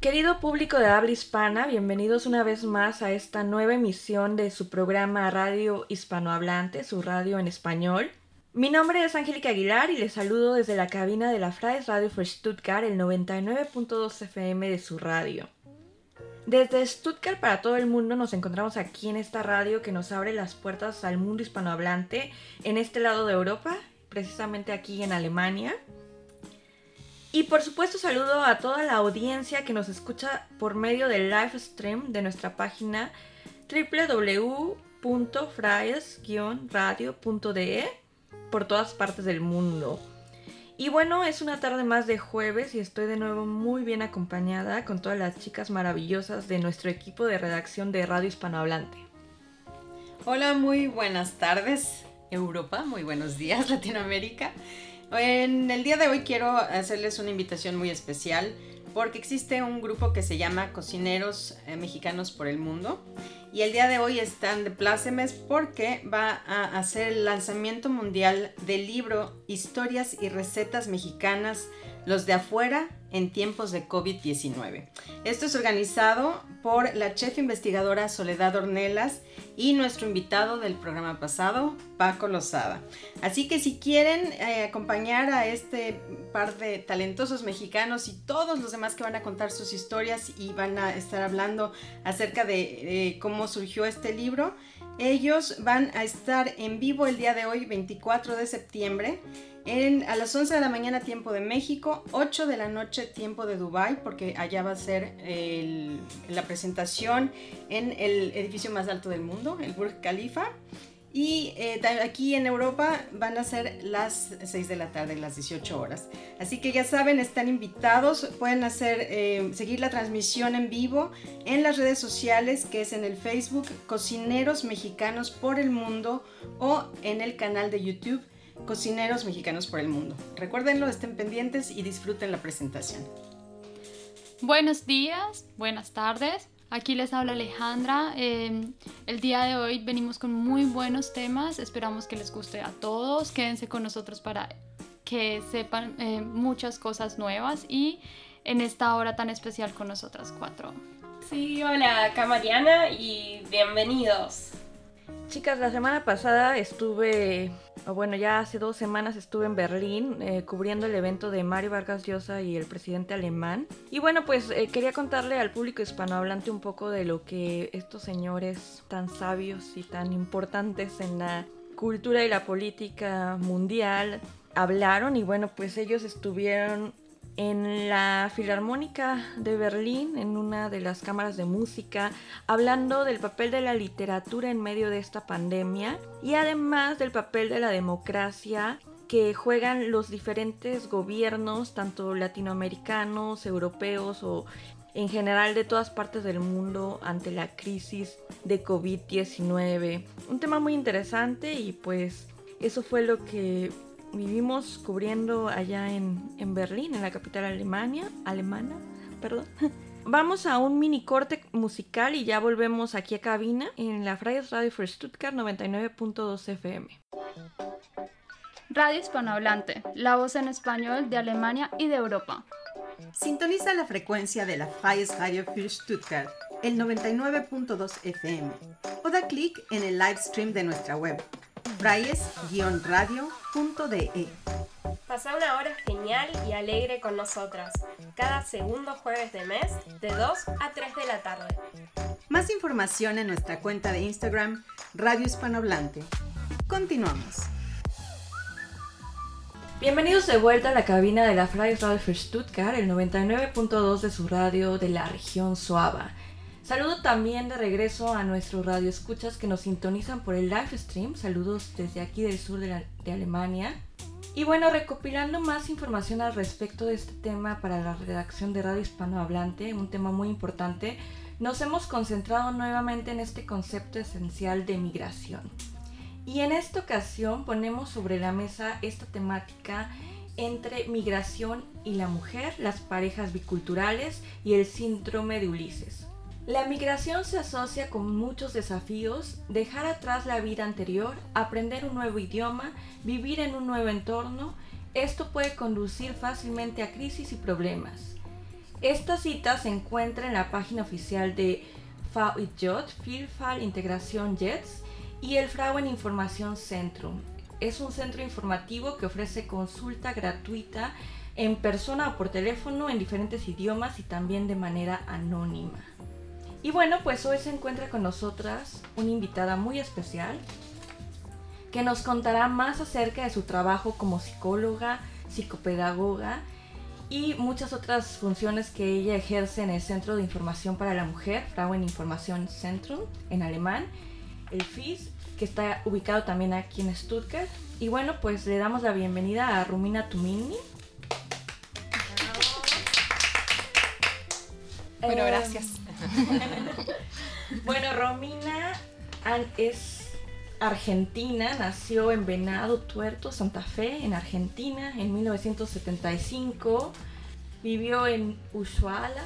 Querido público de habla hispana, bienvenidos una vez más a esta nueva emisión de su programa Radio Hispanohablante, su radio en español. Mi nombre es Angélica Aguilar y les saludo desde la cabina de la Freies Radio for Stuttgart, el 99.2 FM de su radio. Desde Stuttgart para todo el mundo nos encontramos aquí en esta radio que nos abre las puertas al mundo hispanohablante en este lado de Europa, precisamente aquí en Alemania. Y por supuesto saludo a toda la audiencia que nos escucha por medio del live stream de nuestra página www.fries-radio.de por todas partes del mundo. Y bueno, es una tarde más de jueves y estoy de nuevo muy bien acompañada con todas las chicas maravillosas de nuestro equipo de redacción de Radio Hispanohablante. Hola, muy buenas tardes Europa, muy buenos días Latinoamérica. En el día de hoy quiero hacerles una invitación muy especial porque existe un grupo que se llama Cocineros eh, Mexicanos por el Mundo y el día de hoy están de plácemes porque va a hacer el lanzamiento mundial del libro Historias y Recetas Mexicanas, los de afuera en tiempos de COVID-19. Esto es organizado por la chef investigadora Soledad Ornelas y nuestro invitado del programa pasado, Paco Lozada. Así que si quieren eh, acompañar a este par de talentosos mexicanos y todos los demás que van a contar sus historias y van a estar hablando acerca de eh, cómo surgió este libro, ellos van a estar en vivo el día de hoy, 24 de septiembre a las 11 de la mañana tiempo de México, 8 de la noche tiempo de Dubai, porque allá va a ser la presentación en el edificio más alto del mundo, el Burj Khalifa. Y eh, aquí en Europa van a ser las 6 de la tarde, las 18 horas. Así que ya saben, están invitados, pueden hacer, eh, seguir la transmisión en vivo en las redes sociales, que es en el Facebook Cocineros Mexicanos por el Mundo o en el canal de YouTube Cocineros Mexicanos por el Mundo. Recuérdenlo, estén pendientes y disfruten la presentación. Buenos días, buenas tardes. Aquí les habla Alejandra. Em, el día de hoy venimos con muy buenos temas. Esperamos que les guste a todos. Quédense con nosotros para que sepan eh, muchas cosas nuevas y en esta hora tan especial con nosotras cuatro. Sí, hola, acá Mariana y bienvenidos. Chicas, la semana pasada estuve, o bueno, ya hace dos semanas estuve en Berlín eh, cubriendo el evento de Mario Vargas Llosa y el presidente alemán. Y bueno, pues eh, quería contarle al público hispanohablante un poco de lo que estos señores tan sabios y tan importantes en la cultura y la política mundial hablaron. Y bueno, pues ellos estuvieron en la Filarmónica de Berlín, en una de las cámaras de música, hablando del papel de la literatura en medio de esta pandemia y además del papel de la democracia que juegan los diferentes gobiernos, tanto latinoamericanos, europeos o en general de todas partes del mundo ante la crisis de COVID-19. Un tema muy interesante y pues eso fue lo que vivimos cubriendo allá en, en Berlín, en la capital Alemania, alemana, perdón. Vamos a un mini corte musical y ya volvemos aquí a cabina en la Freies Radio for Stuttgart 99.2 FM. Radio Hispanohablante, la voz en español de Alemania y de Europa. Sintoniza la frecuencia de la Freies Radio für Stuttgart, el 99.2 FM, o da clic en el live stream de nuestra web fraies-radio.de. Pasa una hora genial y alegre con nosotras, cada segundo jueves de mes, de 2 a 3 de la tarde. Más información en nuestra cuenta de Instagram, Radio Hispanohablante. Continuamos. Bienvenidos de vuelta a la cabina de la Freies Radio für Stuttgart, el 99.2 de su radio de la región Suava. Saludo también de regreso a nuestros radioescuchas que nos sintonizan por el live stream. Saludos desde aquí del sur de, de Alemania. Y bueno, recopilando más información al respecto de este tema para la redacción de Radio Hispanohablante, un tema muy importante, nos hemos concentrado nuevamente en este concepto esencial de migración. Y en esta ocasión ponemos sobre la mesa esta temática entre migración y la mujer, las parejas biculturales y el síndrome de Ulises. La migración se asocia con muchos desafíos, dejar atrás la vida anterior, aprender un nuevo idioma, vivir en un nuevo entorno. Esto puede conducir fácilmente a crisis y problemas. Esta cita se encuentra en la página oficial de VIJOT, Vielfalt Integración Jets, y el Frauen Información Centrum. Es un centro informativo que ofrece consulta gratuita en persona o por teléfono en diferentes idiomas y también de manera anónima. Y bueno, pues hoy se encuentra con nosotras una invitada muy especial que nos contará más acerca de su trabajo como psicóloga, psicopedagoga y muchas otras funciones que ella ejerce en el Centro de Información para la Mujer, Frauen Information Zentrum, en alemán, el FIS, que está ubicado también aquí en Stuttgart. Y bueno, pues le damos la bienvenida a Rumina Tumini. Bueno, Eh, gracias. Bueno, Romina es argentina, nació en Venado Tuerto, Santa Fe, en Argentina, en 1975. Vivió en Ushuaia.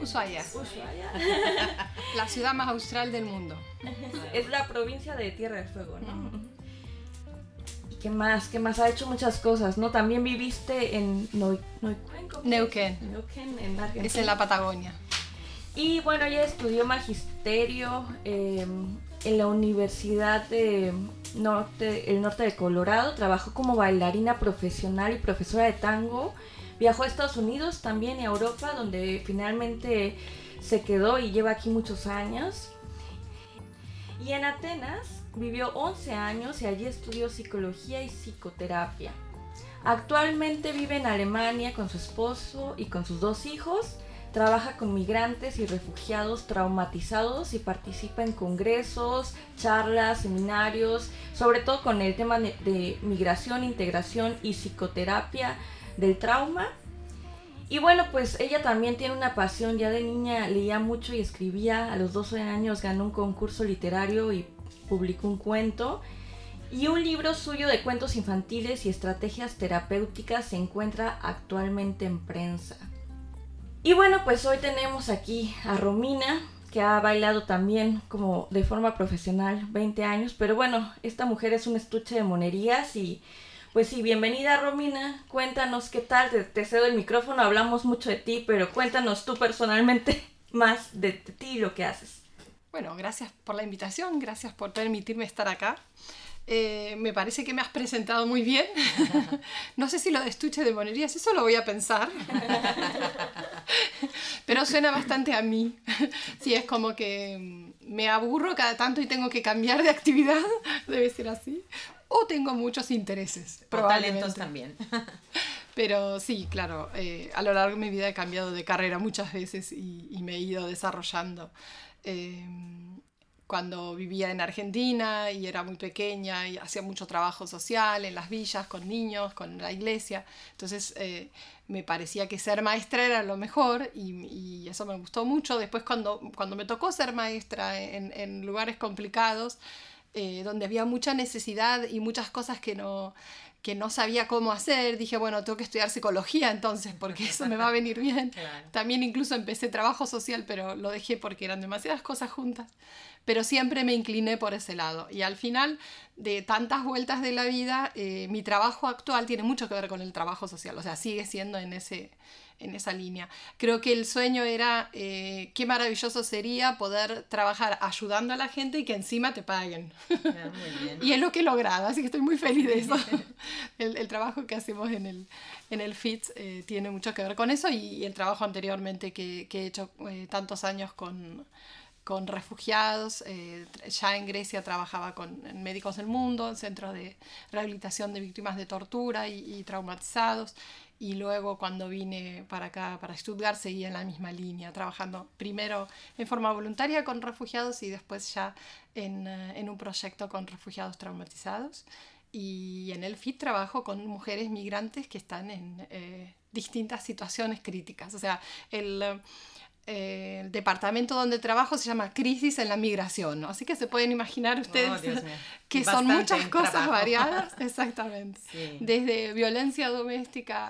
Ushuaia. Ushuaia, Ushuaia. la ciudad más austral del mundo. Es la provincia de Tierra del Fuego, ¿no? ¿Y qué más? ¿Qué más? Ha hecho muchas cosas, ¿no? También viviste en Neu- Neuquén. ¿cómo se Neuquén. dice? Neuquén, en Argentina. Es en la Patagonia. Y bueno, ella estudió magisterio eh, en la Universidad de norte, el norte de Colorado. Trabajó como bailarina profesional y profesora de tango. Viajó a Estados Unidos también a Europa, donde finalmente se quedó y lleva aquí muchos años. Y en Atenas vivió 11 años y allí estudió psicología y psicoterapia. Actualmente vive en Alemania con su esposo y con sus dos hijos. Trabaja con migrantes y refugiados traumatizados y participa en congresos, charlas, seminarios, sobre todo con el tema de, migración, integración y psicoterapia del trauma. Y bueno, pues ella también tiene una pasión, ya de niña leía mucho y escribía, a los 12 años ganó un concurso literario y publicó un cuento. Y un libro suyo de cuentos infantiles y estrategias terapéuticas se encuentra actualmente en prensa. Y bueno, pues hoy tenemos aquí a Romina, que ha bailado también como de forma profesional 20 años, pero bueno, esta mujer es un estuche de monerías y pues sí, bienvenida Romina, cuéntanos qué tal, te, cedo el micrófono, hablamos mucho de ti, pero cuéntanos tú personalmente más de ti y lo que haces. Bueno, gracias por la invitación, gracias por permitirme estar acá. Eh, me parece que me has presentado muy bien. no sé si lo de estuche de monerías, eso lo voy a pensar. Pero suena bastante a mí. Sí, es como que mm, me aburro cada tanto y tengo que cambiar de actividad, debe ser así. O tengo muchos intereses, Por talentos también. Pero sí, claro, eh, a lo largo de mi vida he cambiado de carrera muchas veces y, y me he ido desarrollando. Eh, cuando vivía en Argentina y era muy pequeña y hacía mucho trabajo social en las villas con niños, con la iglesia, entonces eh, me parecía que ser maestra era lo mejor y, y eso me gustó mucho. Después cuando, cuando me tocó ser maestra en, en lugares complicados, eh, donde había mucha necesidad y muchas cosas que no, que no sabía cómo hacer, dije, bueno, tengo que estudiar psicología entonces, porque eso me va a venir bien. Claro. También incluso empecé trabajo social, pero lo dejé porque eran demasiadas cosas juntas. Pero siempre me incliné por ese lado. Y al final de tantas vueltas de la vida, eh, mi trabajo actual tiene mucho que ver con el trabajo social, o sea, sigue siendo en, ese, en esa línea. Creo que el sueño era, eh, qué maravilloso sería poder trabajar ayudando a la gente y que encima te paguen. Ah, muy bien. Y es lo que he logrado, así que estoy muy feliz de eso. el, el trabajo que hacemos en el, en el FITS eh, tiene mucho que ver con eso y, y el trabajo anteriormente que, que he hecho eh, tantos años con, con refugiados. eh, ya en Grecia trabajaba con Médicos del Mundo, en centros de rehabilitación de víctimas de tortura y, y traumatizados. Y luego cuando vine para acá, para Stuttgart, seguía en la misma línea, trabajando primero en forma voluntaria con refugiados y después ya en, eh, en un proyecto con refugiados traumatizados. Y en el FIT trabajo con mujeres migrantes que están en eh, distintas situaciones críticas. O sea, el, eh, el departamento donde trabajo se llama Crisis en la Migración. ¿no? Así que se pueden imaginar ustedes Oh, mío. que son muchas cosas trabajo. variadas. Exactamente Sí. desde violencia doméstica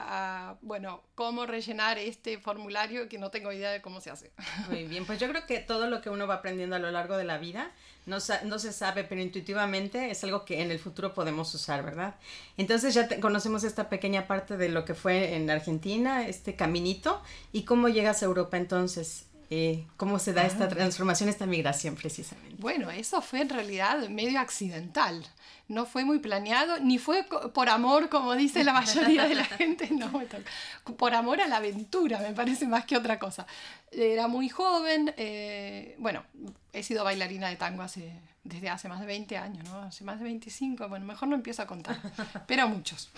a, bueno, cómo rellenar este formulario que no tengo idea de cómo se hace. Muy bien, pues yo creo que todo lo que uno va aprendiendo a lo largo de la vida no, no se sabe, pero intuitivamente es algo que en el futuro podemos usar, ¿verdad? Entonces ya conocemos esta pequeña parte de lo que fue en Argentina, este caminito, y cómo llegas a Europa entonces. Eh, cómo se da esta ah. transformación, esta migración precisamente. Bueno, eso fue en realidad medio accidental no fue muy planeado, ni fue por amor, como dice la mayoría de la gente, no, por amor a la aventura, me parece más que otra cosa. Era muy joven, eh, bueno, he sido bailarina de tango hace, desde hace más de 20 años, ¿no? Hace más de 25, bueno, mejor no empiezo a contar, pero muchos.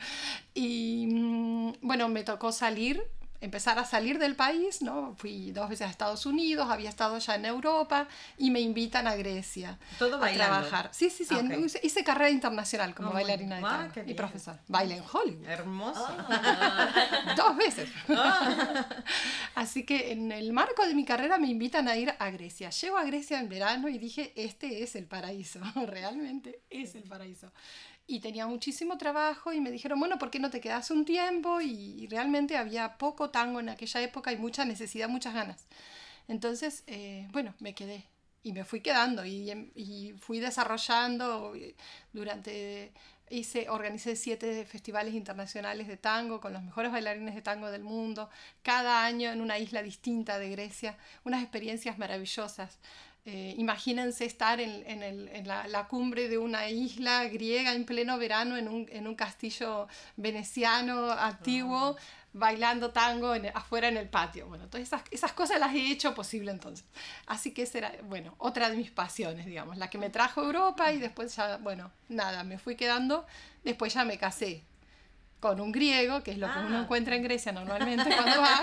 y mm, bueno, me tocó salir empezar a salir del país, ¿no? Fui dos veces a Estados Unidos, había estado ya en Europa y me invitan a Grecia ¿Todo a trabajar. Sí, sí, sí, ah, hice, carrera internacional como bailarina de ah, tango y profesor. Baile en Hollywood. Hermoso. Ah. dos veces. Así que en el marco de mi carrera me invitan a ir a Grecia. Llego a Grecia en verano y dije, este es el paraíso, realmente es el paraíso y tenía muchísimo trabajo y me dijeron, bueno, ¿por qué no te quedas un tiempo? Y, realmente había poco tango en aquella época y mucha necesidad, muchas ganas. Entonces, eh, bueno, me quedé y me fui quedando y, y, fui desarrollando durante, hice, organicé siete festivales internacionales de tango con los mejores bailarines de tango del mundo, cada año en una isla distinta de Grecia, unas experiencias maravillosas. Eh, imagínense estar en, en, la, cumbre de una isla griega en pleno verano en un, en un castillo veneciano antiguo, bailando tango afuera en el patio. Bueno, todas esas, esas, cosas las he hecho posible entonces. Así que esa era, bueno, otra de mis pasiones, digamos, la que me trajo a Europa y después ya, bueno, nada, me fui quedando, después ya me casé con un griego, que es lo que uno ah. encuentra en Grecia normalmente cuando va.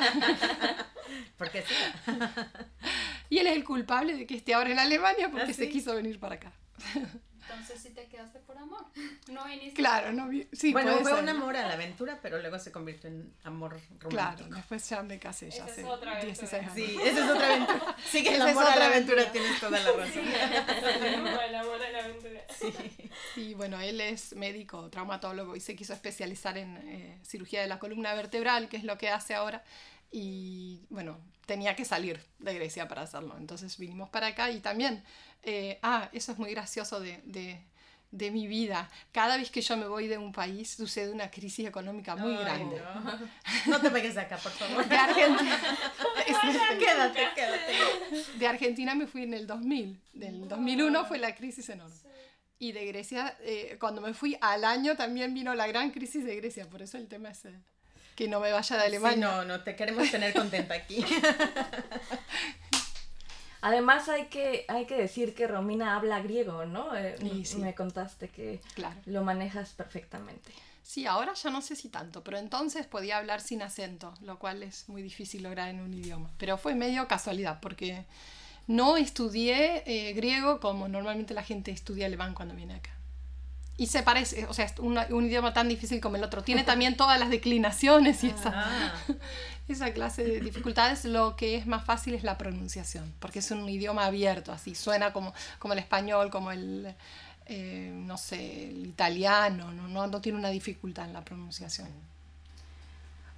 Porque sí. Y él es el culpable de que esté ahora en Alemania porque ¿Ah, se quiso venir para acá. Entonces sí te quedaste por amor. No viniste. Claro, no sí, Bueno, fue un amor a la aventura, pero luego se convirtió en amor romántico. Claro, después ya me casé ya hace 16 años. Sí, esa es otra aventura. Sí, que el amor a la aventura, tienes toda la razón. el amor a la aventura. Sí. bueno, él es médico, traumatólogo y se quiso especializar en eh, cirugía de la columna vertebral, que es lo que hace ahora y bueno, tenía que salir de Grecia para hacerlo. Entonces vinimos para acá y también, eh, ah, eso es muy gracioso de, de, de, mi vida. Cada vez que yo me voy de un país sucede una crisis económica muy grande. No. te pegues acá, por favor. De Argentina. quédate, quédate. De Argentina me fui en el 2000. Del 2001 fue la crisis enorme. Y de Grecia, eh, cuando me fui al año también vino la gran crisis de Grecia, por eso el tema es... Eh, que no me vaya de Alemania. no, no, te queremos tener contenta aquí. Además hay que, hay que decir que Romina habla griego, ¿no? Eh, Me contaste que lo manejas perfectamente. Sí, ahora ya no sé si tanto, pero entonces podía hablar sin acento, lo cual es muy difícil lograr en un idioma. Pero fue medio casualidad, porque no estudié eh, griego como normalmente la gente estudia alemán cuando viene acá y se parece, o sea, es un, un, idioma tan difícil como el otro. Tiene también todas las declinaciones y esa, ah. esa clase de dificultades. Lo que es más fácil es la pronunciación, porque es un idioma abierto, así suena como, como el español, como el, eh, no sé, el italiano, ¿no? No, no tiene una dificultad en la pronunciación.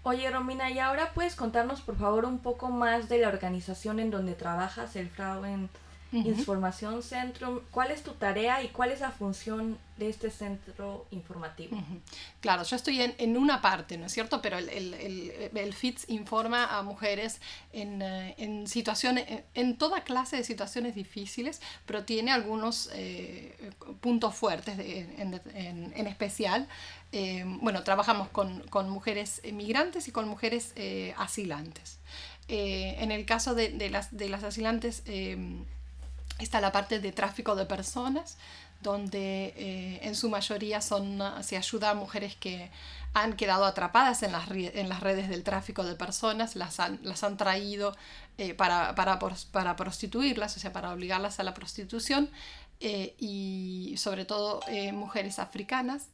Oye, Romina, y ahora puedes contarnos, por favor, un poco más de la organización en donde trabajas, el Frauen Información Centrum. ¿Cuál es tu tarea y cuál es la función de este centro informativo? Claro, yo estoy en, en, una parte, ¿no es cierto? Pero el, el, el, FITS informa a mujeres en, eh, en, situaciones, en toda clase de situaciones difíciles, pero tiene algunos eh, puntos fuertes en, en, especial. Eh, bueno, trabajamos con, con, mujeres migrantes y con mujeres asilantes. en el caso de, de, las, de las asilantes, Está la parte de tráfico de personas, donde eh, en su mayoría son, se ayuda a mujeres que han quedado atrapadas en las, en las redes del tráfico de personas, las han, las han traído eh, para, para, para, prostituirlas, o sea, para obligarlas a la prostitución, eh, y sobre todo mujeres africanas.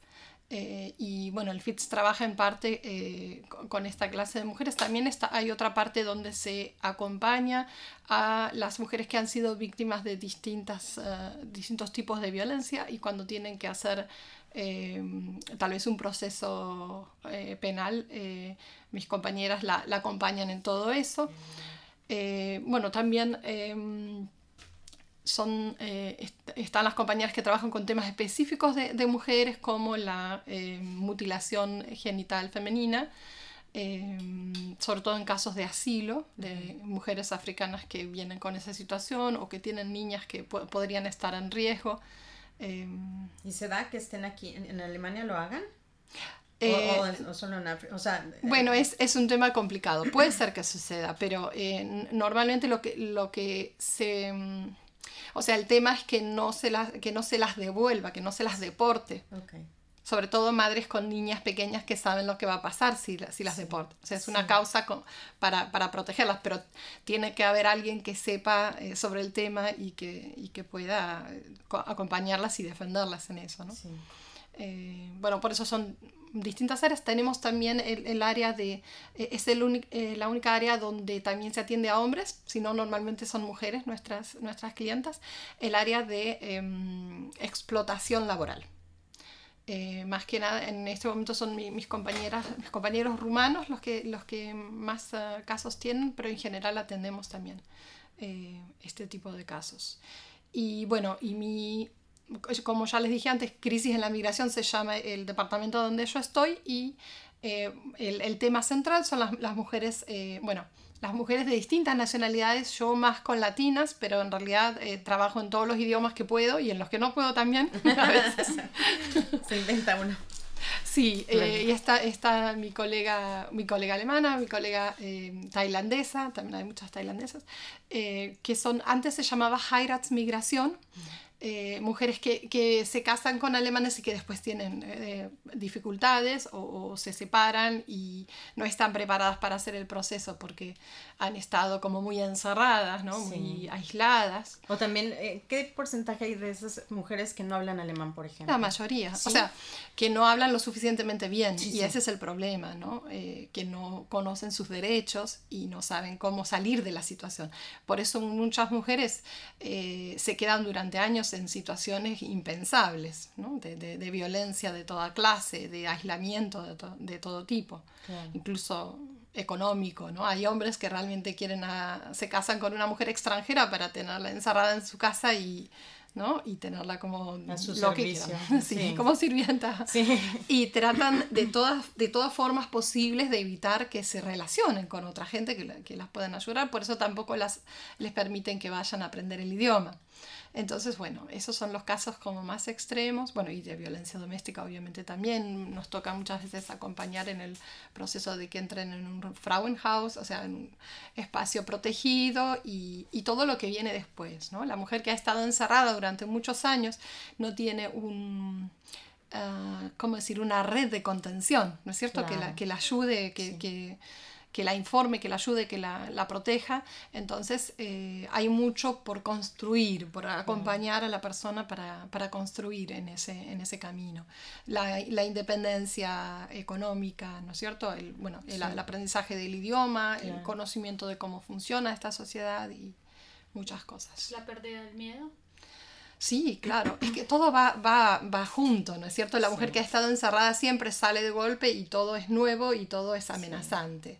Eh, y bueno, el FITS trabaja en parte eh, con, esta clase de mujeres. También está, hay otra parte donde se acompaña a las mujeres que han sido víctimas de distintas, eh, distintos tipos de violencia y cuando tienen que hacer tal vez un proceso penal, mis compañeras la, la, acompañan en todo eso. bueno, también son, eh, están las compañeras que trabajan con temas específicos de, de mujeres como la eh, mutilación genital femenina, eh, sobre todo en casos de asilo, de mujeres africanas que vienen con esa situación o que tienen niñas que podrían estar en riesgo. ¿Y se da que estén aquí en, Alemania lo hagan? o, solo en África. O sea, bueno, es, es, un tema complicado. Puede ser que suceda, pero normalmente lo que, lo que se o sea, el tema es que no se, las, que no se las devuelva, que no se las deporte. Sobre todo madres con niñas pequeñas que saben lo que va a pasar si, si las deportan. O sea, es una causa para, para, protegerlas, pero tiene que haber alguien que sepa eh, sobre el tema y que, y que pueda eh, acompañarlas y defenderlas en eso, ¿no? Eh, bueno, por eso son distintas áreas. Tenemos también el, área de, eh, es el eh, la única área donde también se atiende a hombres, si no normalmente son mujeres nuestras, nuestras clientas, el área de em, explotación laboral. Eh, más que nada en este momento son mis, compañeras, mis compañeros rumanos los que, los que más casos tienen, pero en general atendemos también este tipo de casos. Y bueno, y mi como ya les dije antes, Crisis en la Migración se llama el departamento donde yo estoy y eh, el, el, tema central son las, las mujeres, eh, bueno, las mujeres de distintas nacionalidades, yo más con latinas, pero en realidad eh, trabajo en todos los idiomas que puedo y en los que no puedo también. A veces. se inventa uno. Sí, y está, está mi, colega, mi colega alemana, mi colega tailandesa, también hay muchas tailandesas, que son, antes se llamaba Heiratsmigración. Eh, mujeres que, que, se casan con alemanes y que después tienen eh, dificultades o, se separan y no están preparadas para hacer el proceso porque han estado como muy encerradas, ¿no? muy aisladas. O también, eh, ¿qué porcentaje hay de esas mujeres que no hablan alemán, por ejemplo? La mayoría, o sea, que no hablan lo suficientemente bien y ese es el problema, ¿no? que no conocen sus derechos y no saben cómo salir de la situación. Por eso muchas mujeres se quedan durante años en situaciones impensables, ¿no? de, de, violencia de toda clase, de aislamiento de, de todo tipo, incluso económico. ¿no? Hay hombres que realmente quieren se casan con una mujer extranjera para tenerla encerrada en su casa y, ¿no? y tenerla como a su servicio. sí, como sirvienta. Sí. Y tratan de todas, de todas formas posibles de evitar que se relacionen con otra gente que, que las puedan ayudar, por eso tampoco las, les permiten que vayan a aprender el idioma. Entonces, bueno, esos son los casos como más extremos, bueno, y de violencia doméstica obviamente también. Nos toca muchas veces acompañar en el proceso de que entren en un Frauenhaus, o sea, en un espacio protegido y, y todo lo que viene después, ¿no? La mujer que ha estado encerrada durante muchos años no tiene un... Uh, ¿cómo decir? una red de contención, ¿no es cierto? Que, la, que la ayude, que, que que la informe, que la ayude, que la, la proteja. Entonces eh, hay mucho por construir, por acompañar a la persona para, para construir en ese, en ese camino. La, la, independencia económica, ¿no es cierto? El, bueno, el, aprendizaje del idioma, el conocimiento de cómo funciona esta sociedad y muchas cosas. La pérdida del miedo. Sí, claro, es que todo va, va, va junto, ¿no es cierto? La mujer que ha estado encerrada siempre sale de golpe y todo es nuevo y todo es amenazante.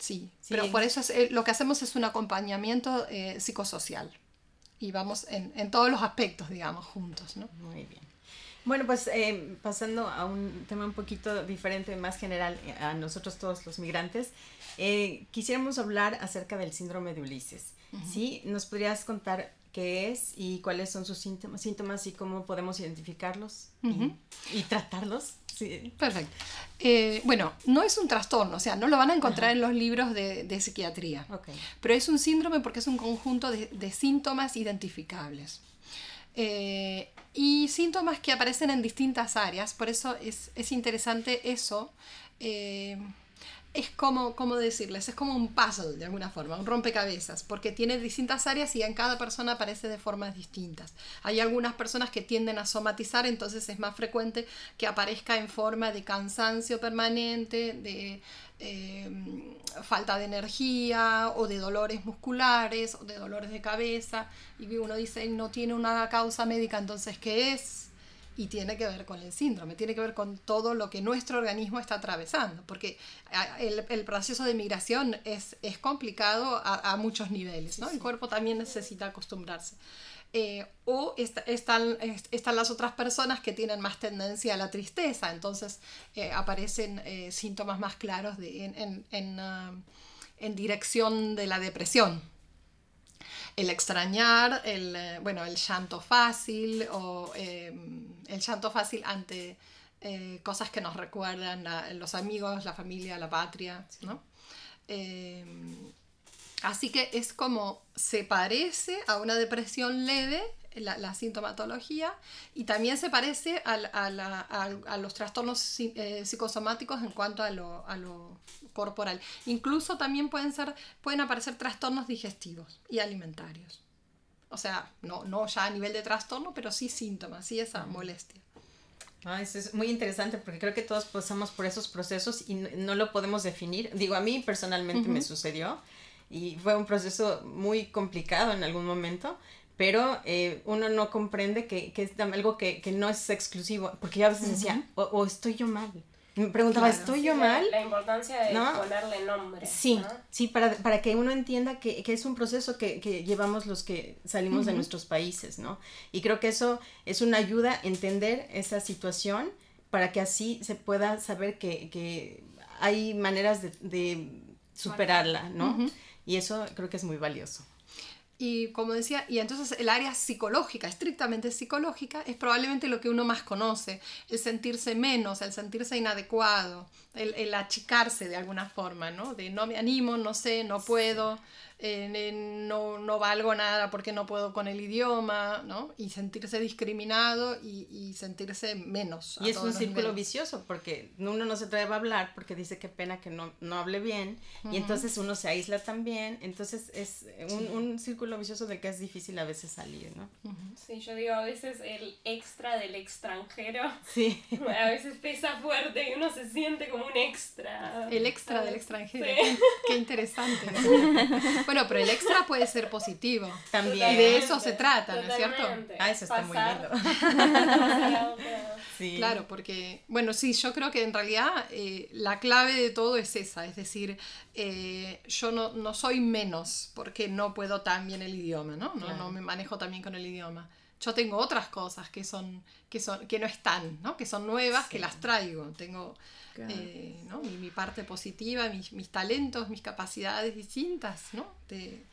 Sí, pero por eso eh, lo que hacemos es un acompañamiento eh, psicosocial y vamos en, en, todos los aspectos, digamos, juntos, ¿no? Muy bien. Bueno, pues eh, pasando a un tema un poquito diferente, más general a nosotros todos los migrantes, quisiéramos hablar acerca del síndrome de Ulises. ¿Sí? ¿Nos podrías contar qué es y cuáles son sus síntomas, síntomas y cómo podemos identificarlos y, tratarlos. Sí. Perfecto. Eh, bueno, no es un trastorno, o sea, no lo van a encontrar en los libros de, de psiquiatría, okay. pero es un síndrome porque es un conjunto de, de síntomas identificables. Eh, y síntomas que aparecen en distintas áreas, por eso es, es interesante eso. Eh, es como, ¿cómo decirles? Es como un puzzle de alguna forma, un rompecabezas, porque tiene distintas áreas y en cada persona aparece de formas distintas. Hay algunas personas que tienden a somatizar, entonces es más frecuente que aparezca en forma de cansancio permanente, de eh, falta de energía o de dolores musculares o de dolores de cabeza. Y uno dice, no tiene una causa médica, entonces, ¿qué es? Y tiene que ver con el síndrome, tiene que ver con todo lo que nuestro organismo está atravesando, porque el, el proceso de migración es, es complicado a, a, muchos niveles, ¿no? El cuerpo también necesita acostumbrarse. Eh, o están, están las otras personas que tienen más tendencia a la tristeza, entonces eh, aparecen eh, síntomas más claros de, en, en, en, uh, en dirección de la depresión el extrañar, el, eh, bueno, el llanto fácil o em, el llanto fácil ante eh, cosas que nos recuerdan los amigos, la familia, la patria, ¿no? Em, así que es como se parece a una depresión leve la, sintomatología y también se parece a, a, los trastornos eh, psicosomáticos en cuanto a lo, corporal. Incluso también pueden, ser, pueden aparecer trastornos digestivos y alimentarios. O sea, no, no ya a nivel de trastorno, pero sí síntomas, sí esa molestia. Ah, eso es muy interesante porque creo que todos pasamos por esos procesos y no, lo podemos definir. Digo, a mí personalmente me sucedió y fue un proceso muy complicado en algún momento pero eh, uno no comprende que, que es algo que, que, no es exclusivo, porque yo a veces decía, o, estoy yo mal. Me preguntaba, ¿estoy yo mal? La, importancia de ponerle nombre. Sí, sí, para, para, que uno entienda que, que es un proceso que, que, llevamos los que salimos de nuestros países, ¿no? Y creo que eso es una ayuda a entender esa situación para que así se pueda saber que, hay maneras de, de superarla, ¿no? Y eso creo que es muy valioso. Y como decía, y entonces el área psicológica, estrictamente psicológica, es probablemente lo que uno más conoce, el sentirse menos, el sentirse inadecuado, el, el achicarse de alguna forma, ¿no? De no me animo, no sé, no puedo, no, no, valgo nada porque no puedo con el idioma, ¿no? Y sentirse discriminado y, y sentirse menos. Y es un círculo vicioso porque uno no se atreve a hablar porque dice qué pena que no, no hable bien y entonces uno se aísla también, entonces es un, un, círculo vicioso del que es difícil a veces salir, ¿no? Sí, yo digo a veces el extra del extranjero, sí. a veces pesa fuerte y uno se siente como un extra. El extra del extranjero, qué interesante. Bueno, pero el extra puede ser positivo. También. Y de eso se trata, ¿no es cierto? Ah, eso está muy lindo. sí. Claro, porque, bueno, sí, yo creo que en realidad eh, la clave de todo es esa, es decir, eh, yo no, no, soy menos porque no puedo tan bien el idioma, ¿no? No, no me manejo tan bien con el idioma yo tengo otras cosas que son que son que no están ¿no? que son nuevas que las traigo. Tengo eh, ¿no? mi, mi, parte positiva mis, mis, talentos mis capacidades distintas ¿no? de,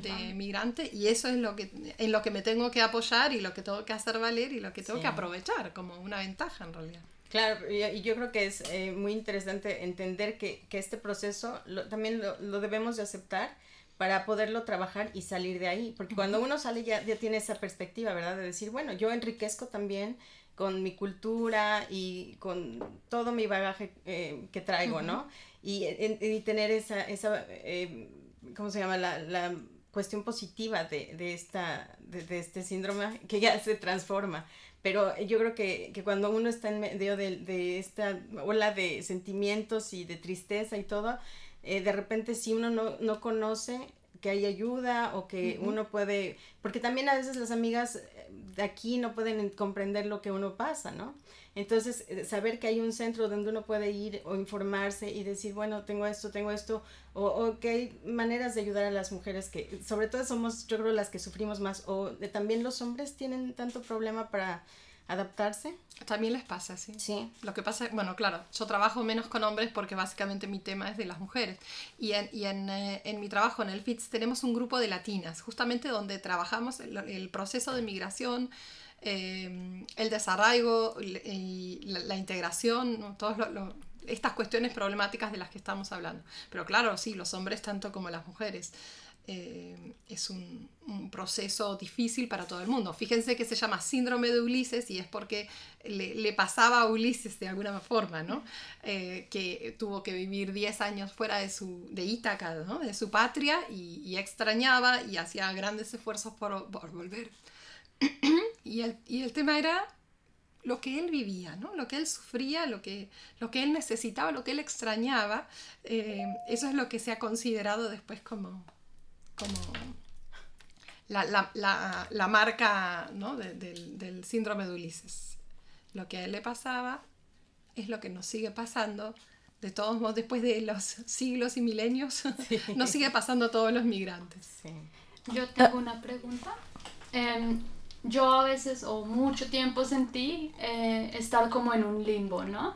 de, migrante y eso es lo que en lo que me tengo que apoyar y lo que tengo que hacer valer y lo que tengo que aprovechar como una ventaja en realidad. Claro, y yo creo que es eh, muy interesante entender que, que este proceso lo, también lo, lo, debemos de aceptar para poderlo trabajar y salir de ahí, porque cuando uno sale ya, ya tiene esa perspectiva, ¿verdad? De decir, bueno, yo enriquezco también con mi cultura y con todo mi bagaje eh, que traigo, ¿no? Y, y, tener esa, esa eh, ¿cómo se llama? La, la cuestión positiva de, de esta, de, de, este síndrome que ya se transforma. Pero yo creo que, que cuando uno está en medio de, de, esta ola de sentimientos y de tristeza y todo, eh, de repente si uno no, no conoce que hay ayuda o que uno puede, porque también a veces las amigas eh, de aquí no pueden comprender lo que uno pasa, ¿no? Entonces, eh, saber que hay un centro donde uno puede ir o informarse y decir, bueno, tengo esto, tengo esto, o, o que hay maneras de ayudar a las mujeres que, sobre todo somos, yo creo, las que sufrimos más, o también los hombres tienen tanto problema para adaptarse. También les pasa, sí. Sí. Lo que pasa, bueno, claro, yo trabajo menos con hombres porque básicamente mi tema es de las mujeres. Y en, y en, eh, en mi trabajo en el FITS tenemos un grupo de latinas, justamente donde trabajamos el, el proceso de migración, eh, el desarraigo y la, la integración, todas lo, estas cuestiones problemáticas de las que estamos hablando. Pero claro, sí, los hombres tanto como las mujeres. Eh, es un, proceso difícil para todo el mundo. Fíjense que se llama síndrome de Ulises y es porque le, pasaba a Ulises de alguna forma, ¿no? Eh, que tuvo que vivir 10 años fuera de, su, de Ítaca, ¿no? de su patria y, extrañaba y hacía grandes esfuerzos por, por volver. y, el, y el tema era lo que él vivía, ¿no? lo que él sufría, lo que, lo que él necesitaba, lo que él extrañaba, eh, eso es lo que se ha considerado después como, como la, marca del, síndrome de Ulises. Lo que a él le pasaba es lo que nos sigue pasando. De todos modos, después de los siglos y milenios, nos sigue pasando a todos los migrantes. Yo tengo una pregunta. Em, yo a veces o mucho tiempo sentí eh, estar como en un limbo, ¿no?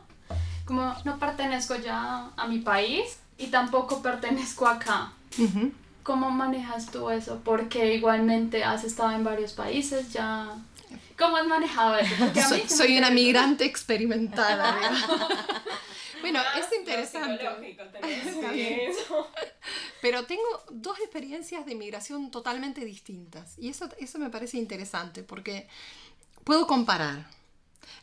Como no pertenezco ya a mi país y tampoco pertenezco acá. ¿Cómo manejas tú eso? Porque igualmente has estado en varios países ya. ¿Cómo has manejado eso? soy, soy una migrante experimentada. bueno, es interesante. Pero tengo dos experiencias de migración totalmente distintas. Y eso, eso me parece interesante porque puedo comparar.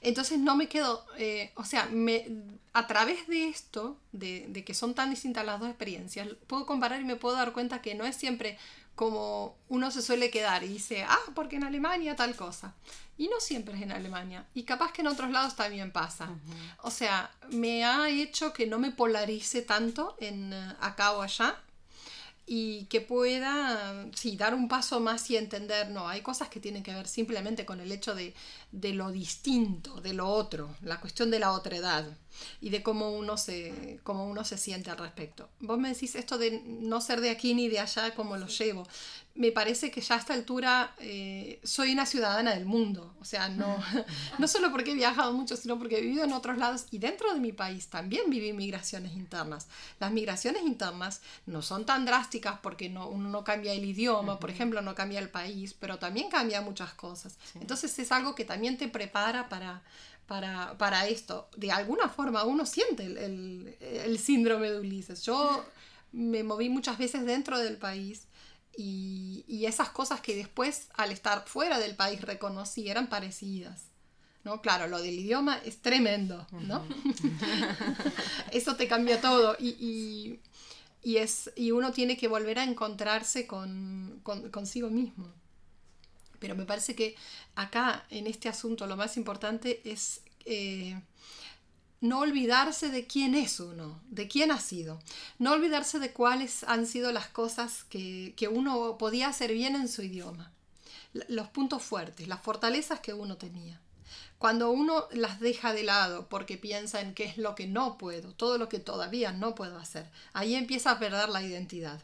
Entonces no me quedo, eh, o sea, me, a través de esto, de, de, que son tan distintas las dos experiencias, puedo comparar y me puedo dar cuenta que no es siempre como uno se suele quedar y dice, ah, porque en Alemania tal cosa. Y no siempre es en Alemania. Y capaz que en otros lados también pasa. O sea, me ha hecho que no me polarice tanto en eh, acá o allá, y que pueda, sí, dar un paso más y entender, no, hay cosas que tienen que ver simplemente con el hecho de, de lo distinto, de lo otro, la cuestión de la otredad y de cómo uno, se, cómo uno se siente al respecto. Vos me decís esto de no ser de aquí ni de allá, cómo lo llevo me parece que ya a esta altura eh, soy una ciudadana del mundo. O sea, no, no solo porque he viajado mucho, sino porque he vivido en otros lados y dentro de mi país también viví migraciones internas. Las migraciones internas no son tan drásticas porque no, uno no cambia el idioma, por ejemplo, no cambia el país, pero también cambia muchas cosas. Entonces es algo que también te prepara para, para, para esto. De alguna forma uno siente el, el, el síndrome de Ulises. Yo me moví muchas veces dentro del país y, esas cosas que después al estar fuera del país reconocí eran parecidas. ¿no? Claro, lo del idioma es tremendo, ¿no? Eso te cambia todo y, es, y uno tiene que volver a encontrarse con, consigo mismo. Pero me parece que acá, en este asunto, lo más importante es eh, no olvidarse de quién es uno, de quién ha sido, no olvidarse de cuáles han sido las cosas que, uno podía hacer bien en su idioma, los puntos fuertes, las fortalezas que uno tenía. Cuando uno las deja de lado porque piensa en qué es lo que no puedo, todo lo que todavía no puedo hacer, ahí empieza a perder la identidad.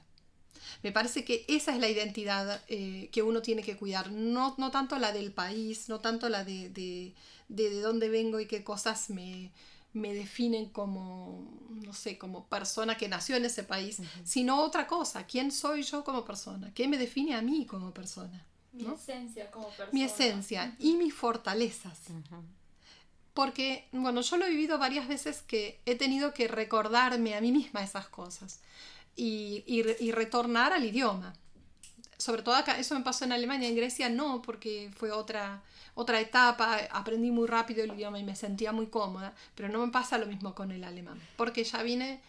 Me parece que esa es la identidad eh, que uno tiene que cuidar, no, no tanto la del país, no tanto la de, de, de dónde vengo y qué cosas me, me definen como, no sé, como persona que nació en ese país, sino otra cosa, quién soy yo como persona, qué me define a mí como persona. Mi esencia como persona. Mi esencia y mis fortalezas. Porque, bueno, yo lo he vivido varias veces que he tenido que recordarme a mí misma esas cosas y, y retornar al idioma. Sobre todo acá, eso me pasó en Alemania, en Grecia no, porque fue otra, otra etapa, aprendí muy rápido el idioma y me sentía muy cómoda, pero no me pasa lo mismo con el alemán, porque ya vine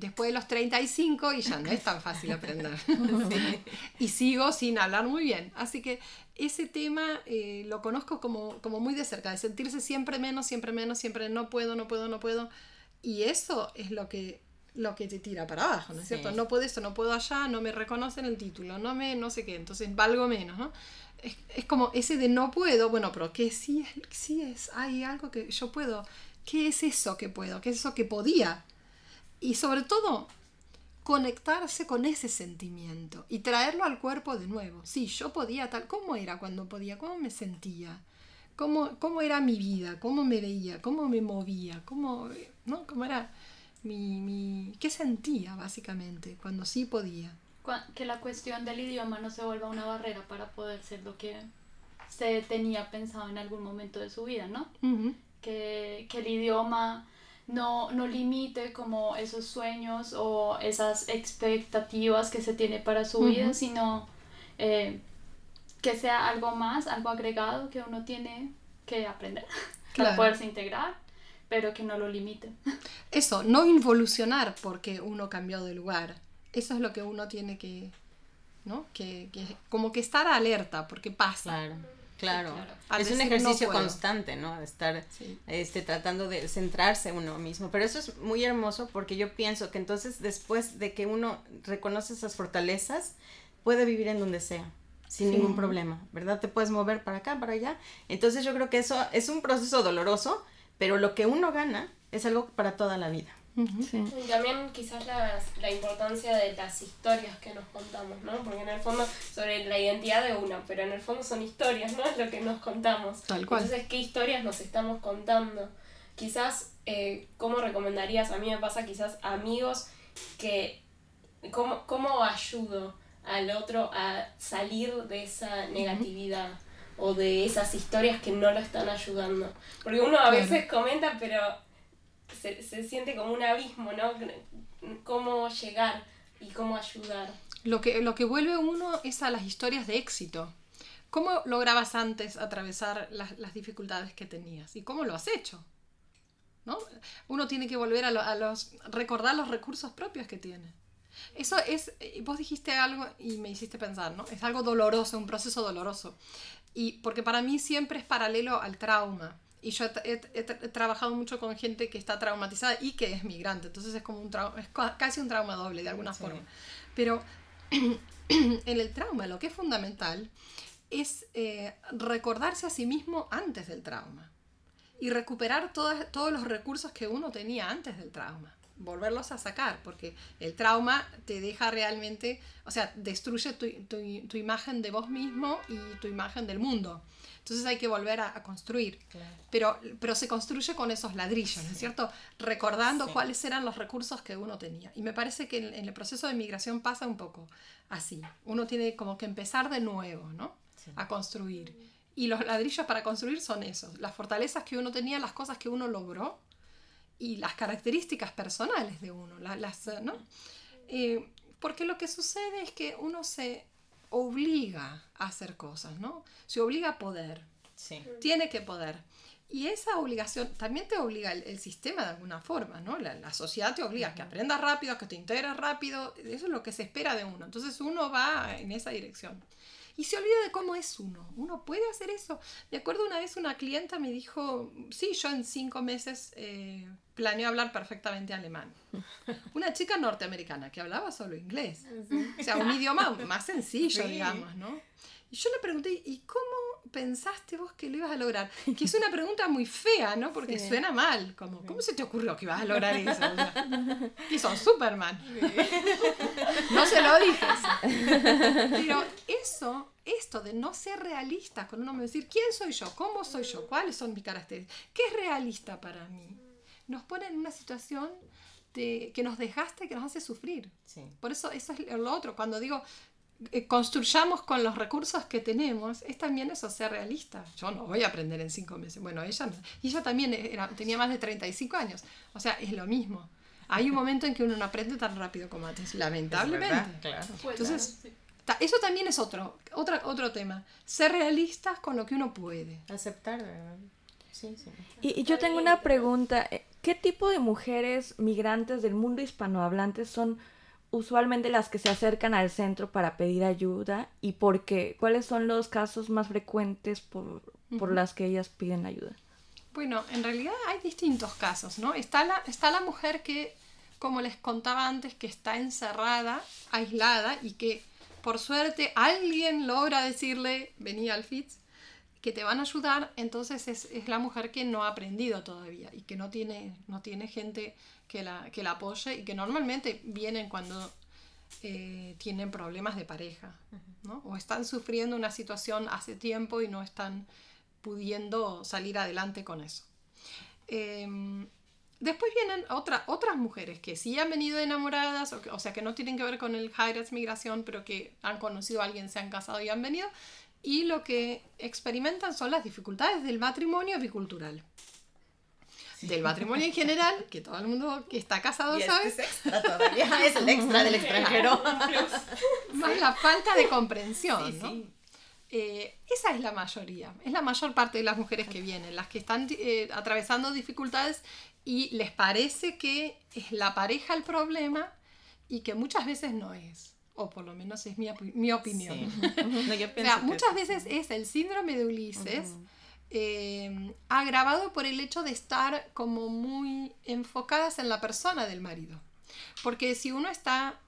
después de los 35 y ya no es tan fácil aprender. y sigo sin hablar muy bien. Así que ese tema eh, lo conozco como, como muy de cerca, de sentirse siempre menos, siempre menos, siempre no puedo, no puedo, no puedo. Y eso es lo que lo que te tira para abajo, ¿no es cierto? No puedo esto, no puedo allá, no me reconocen el título, no me no sé qué, entonces valgo menos, ¿no? es, como ese de no puedo, bueno, pero que sí es, sí es, hay algo que yo puedo, ¿qué es eso que puedo? ¿Qué es eso que podía? Y sobre todo, conectarse con ese sentimiento y traerlo al cuerpo de nuevo. Sí, yo podía tal, ¿cómo era cuando podía? ¿Cómo me sentía? ¿Cómo, cómo era mi vida? ¿Cómo me veía? ¿Cómo me movía? ¿Cómo, ¿no? ¿Cómo era mi, mi... ¿Qué sentía básicamente cuando sí podía? que la cuestión del idioma no se vuelva una barrera para poder ser lo que se tenía pensado en algún momento de su vida, ¿no? que, que, el idioma no, no limite como esos sueños o esas expectativas que se tiene para su vida, sino eh, que sea algo más, algo agregado que uno tiene que aprender para poderse integrar, pero que no lo limite. Eso, no involucionar porque uno cambió de lugar. Eso es lo que uno tiene que, ¿no? Que, que como que estar alerta porque pasa. Claro. Claro, es un ejercicio constante, ¿no? Estar este, tratando de centrarse uno mismo. Pero eso es muy hermoso porque yo pienso que entonces después de que uno reconoce esas fortalezas, puede vivir en donde sea, sin ningún problema, ¿verdad? Te puedes mover para acá, para allá. Entonces yo creo que eso es un proceso doloroso, pero lo que uno gana es algo para toda la vida. Y también quizás la importancia de las historias que nos contamos, ¿no? Porque en el fondo, sobre la identidad de una, pero en el fondo son historias, ¿no? Es lo que nos contamos. Tal cual. Entonces, ¿qué historias nos estamos contando? Quizás, eh, ¿cómo recomendarías? A mí me pasa quizás amigos que, ¿cómo, ¿cómo ayudo al otro a salir de esa negatividad? O de esas historias que no lo están ayudando. Porque uno a veces comenta, pero se, se siente como un abismo, ¿no? Cómo llegar y cómo ayudar. Lo que, lo que vuelve uno es a las historias de éxito. ¿Cómo lograbas antes atravesar las, las dificultades que tenías? ¿Y cómo lo has hecho? ¿No? Uno tiene que volver a, a, los... recordar los recursos propios que tiene. Eso es, vos dijiste algo y me hiciste pensar, ¿no? Es algo doloroso, un proceso doloroso. Y porque para mí siempre es paralelo al trauma. Y yo he, trabajado mucho con gente que está traumatizada y que es migrante, entonces es como un trauma, es casi un trauma doble de alguna forma. Pero en el trauma lo que es fundamental es eh, recordarse a sí mismo antes del trauma y recuperar todos los recursos que uno tenía antes del trauma, volverlos a sacar, porque el trauma te deja realmente, o sea, destruye tu, tu, tu imagen de vos mismo y tu imagen del mundo. Entonces hay que volver a, construir. Pero, pero se construye con esos ladrillos, ¿no es cierto? Recordando cuáles eran los recursos que uno tenía. Y me parece que en, el proceso de migración pasa un poco así. Uno tiene como que empezar de nuevo, ¿no? A construir. Y los ladrillos para construir son esos, las fortalezas que uno tenía, las cosas que uno logró y las características personales de uno, las, ¿no? Eh, porque lo que sucede es que uno se obliga a hacer cosas, ¿no? Se obliga a poder. Sí. Tiene que poder. Y esa obligación también te obliga el, sistema de alguna forma, ¿no? La, sociedad te obliga a que aprendas rápido, a que te integres rápido. Eso es lo que se espera de uno. Entonces uno va en esa dirección y se olvida de cómo es uno. Uno puede hacer eso. Me acuerdo una vez una clienta me dijo, sí, yo en cinco meses eh, planeo hablar perfectamente alemán. Una chica norteamericana que hablaba solo inglés. O sea, un idioma más sencillo, digamos, ¿no? Y yo le pregunté, ¿y cómo pensaste vos que lo ibas a lograr? Que es una pregunta muy fea, ¿no? Porque suena mal, como, ¿cómo se te ocurrió que ibas a lograr eso? que son Superman. no se lo dije. Pero eso, esto de no ser realista con uno, decir, ¿quién soy yo? ¿Cómo soy yo? ¿Cuáles son mis características? ¿Qué es realista para mí? Nos pone en una situación de, que nos dejaste, que nos hace sufrir. Por eso eso es lo otro. Cuando digo, eh, construyamos con los recursos que tenemos, es también eso, ser realista. Yo no voy a aprender en cinco meses. Bueno, ella no. Y ella también era, tenía más de 35 años. O sea, es lo mismo. Hay un momento en que uno no aprende tan rápido como antes, lamentablemente. claro. Entonces, eso también es otro, otra, otro tema. Ser realistas con lo que uno puede. Aceptar, Sí, sí. Y, y, yo tengo una pregunta. ¿Qué tipo de mujeres migrantes del mundo hispanohablante son usualmente las que se acercan al centro para pedir ayuda y por qué? ¿Cuáles son los casos más frecuentes por, por las que ellas piden ayuda? Bueno, en realidad hay distintos casos, ¿no? Está la, está la mujer que, como les contaba antes, que está encerrada, aislada y que por suerte alguien logra decirle, vení al FITS, que te van a ayudar, entonces es, es, la mujer que no ha aprendido todavía y que no tiene, no tiene gente que la, que la apoye y que normalmente vienen cuando eh, tienen problemas de pareja ¿no? o están sufriendo una situación hace tiempo y no están pudiendo salir adelante con eso. Em, después vienen otra, otras mujeres que sí han venido enamoradas, o, o, sea, que no tienen que ver con el High Migración, pero que han conocido a alguien, se han casado y han venido, y lo que experimentan son las dificultades del matrimonio bicultural. del matrimonio en general, que todo el mundo que está casado Y sabe, este es extra todavía, es el extra del extranjero. más la falta de comprensión, Sí, ¿no? sí. Eh, esa es la mayoría, es la mayor parte de las mujeres que vienen, las que están eh, atravesando dificultades y les parece que es la pareja el problema y que muchas veces no es, o por lo menos es mi, mi opinión. Sí. No, yo O sea, muchas veces es el síndrome de Ulises eh, agravado por el hecho de estar como muy enfocadas en la persona del marido. Porque si uno está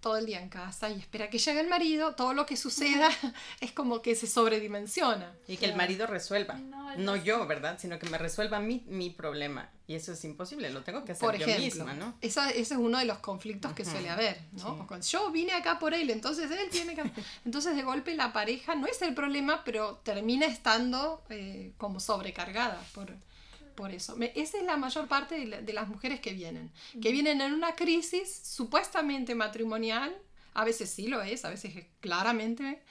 todo el día en casa y espera que llegue el marido, todo lo que suceda es como que se sobredimensiona. Y que el marido resuelva. No, yo, ¿verdad? Sino que me resuelva mi, mi problema. Y eso es imposible, lo tengo que hacer Por yo misma, ¿no? eso- ese es uno de los conflictos que suele haber, ¿no? sí. O con, yo vine acá por él, entonces él tiene que... Entonces de golpe la pareja no es el problema, pero termina estando eh, como sobrecargada por, por eso. Me- esa es la mayor parte de, la- de las mujeres que vienen, que vienen en una crisis supuestamente matrimonial, a veces sí lo es, a veces es claramente,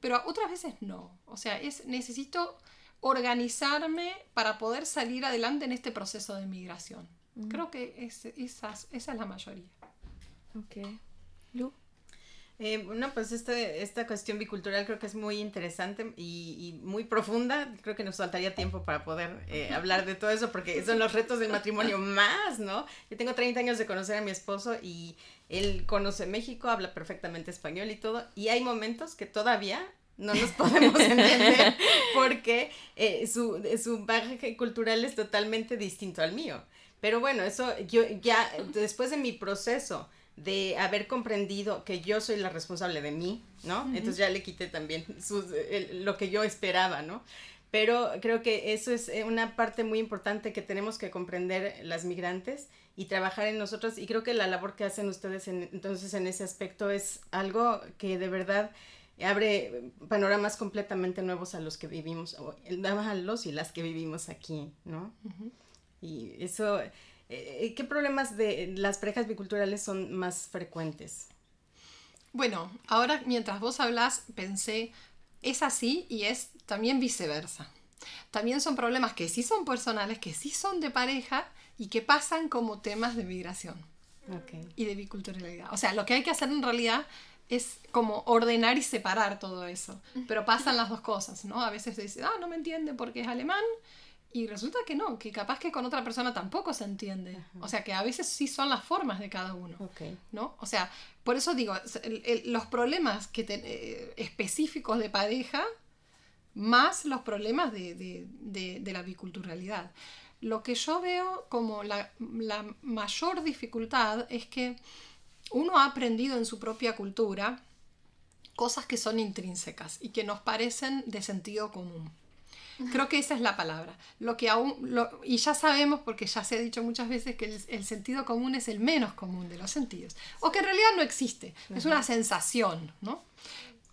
pero otras veces no. O sea, es necesito organizarme para poder salir adelante en este proceso de migración. Creo que es, esas, esa es la mayoría. Ok. Lu. Eh, bueno, pues este, esta cuestión bicultural creo que es muy interesante y, y muy profunda. Creo que nos faltaría tiempo para poder eh, hablar de todo eso porque son los retos del matrimonio más, ¿no? Yo tengo 30 años de conocer a mi esposo y él conoce México, habla perfectamente español y todo. Y hay momentos que todavía no nos podemos entender porque eh, su, su bagaje cultural es totalmente distinto al mío. Pero bueno, eso yo ya después de mi proceso de haber comprendido que yo soy la responsable de mí, ¿no? Entonces ya le quité también sus- el- lo que yo esperaba, ¿no? Pero creo que eso es eh, una parte muy importante que tenemos que comprender las migrantes y trabajar en nosotros. Y creo que la labor que hacen ustedes en- entonces en ese aspecto es algo que de verdad abre panoramas completamente nuevos a los que vivimos, o, a los y las que vivimos aquí, ¿no? Y eso, eh, ¿qué problemas de las parejas biculturales son más frecuentes? Bueno, ahora mientras vos hablás, pensé, es así y es también viceversa. También son problemas que sí son personales, que sí son de pareja y que pasan como temas de migración Okay. y de biculturalidad. O sea, lo que hay que hacer en realidad es como ordenar y separar todo eso. Pero pasan las dos cosas, ¿no? A veces se dice, ah, no me entiende porque es alemán. Y resulta que no, que capaz que con otra persona tampoco se entiende. O sea, que a veces sí son las formas de cada uno. Okay. ¿no? O sea, por eso digo, el- el- los problemas que te- eh, específicos de pareja más los problemas de, de- de- de la biculturalidad. Lo que yo veo como la, la mayor dificultad es que uno ha aprendido en su propia cultura cosas que son intrínsecas y que nos parecen de sentido común. Creo que esa es la palabra. Lo que aún, lo- y ya sabemos, porque ya se ha dicho muchas veces, que el, el sentido común es el menos común de los sentidos. O que en realidad no existe. Es una sensación, ¿no?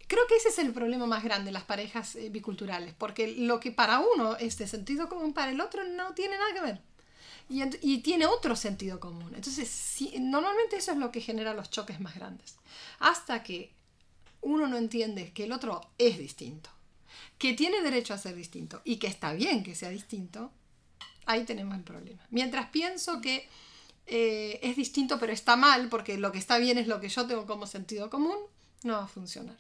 Creo que ese es el problema más grande de las parejas eh, biculturales, porque lo que para uno es de sentido común, para el otro no tiene nada que ver. Y, y tiene otro sentido común. Entonces, normalmente eso es lo que genera los choques más grandes. Hasta que uno no entiende que el otro es distinto, que tiene derecho a ser distinto y que está bien que sea distinto, ahí tenemos el problema. Mientras pienso que eh, es distinto pero está mal porque lo que está bien es lo que yo tengo como sentido común, no va a funcionar.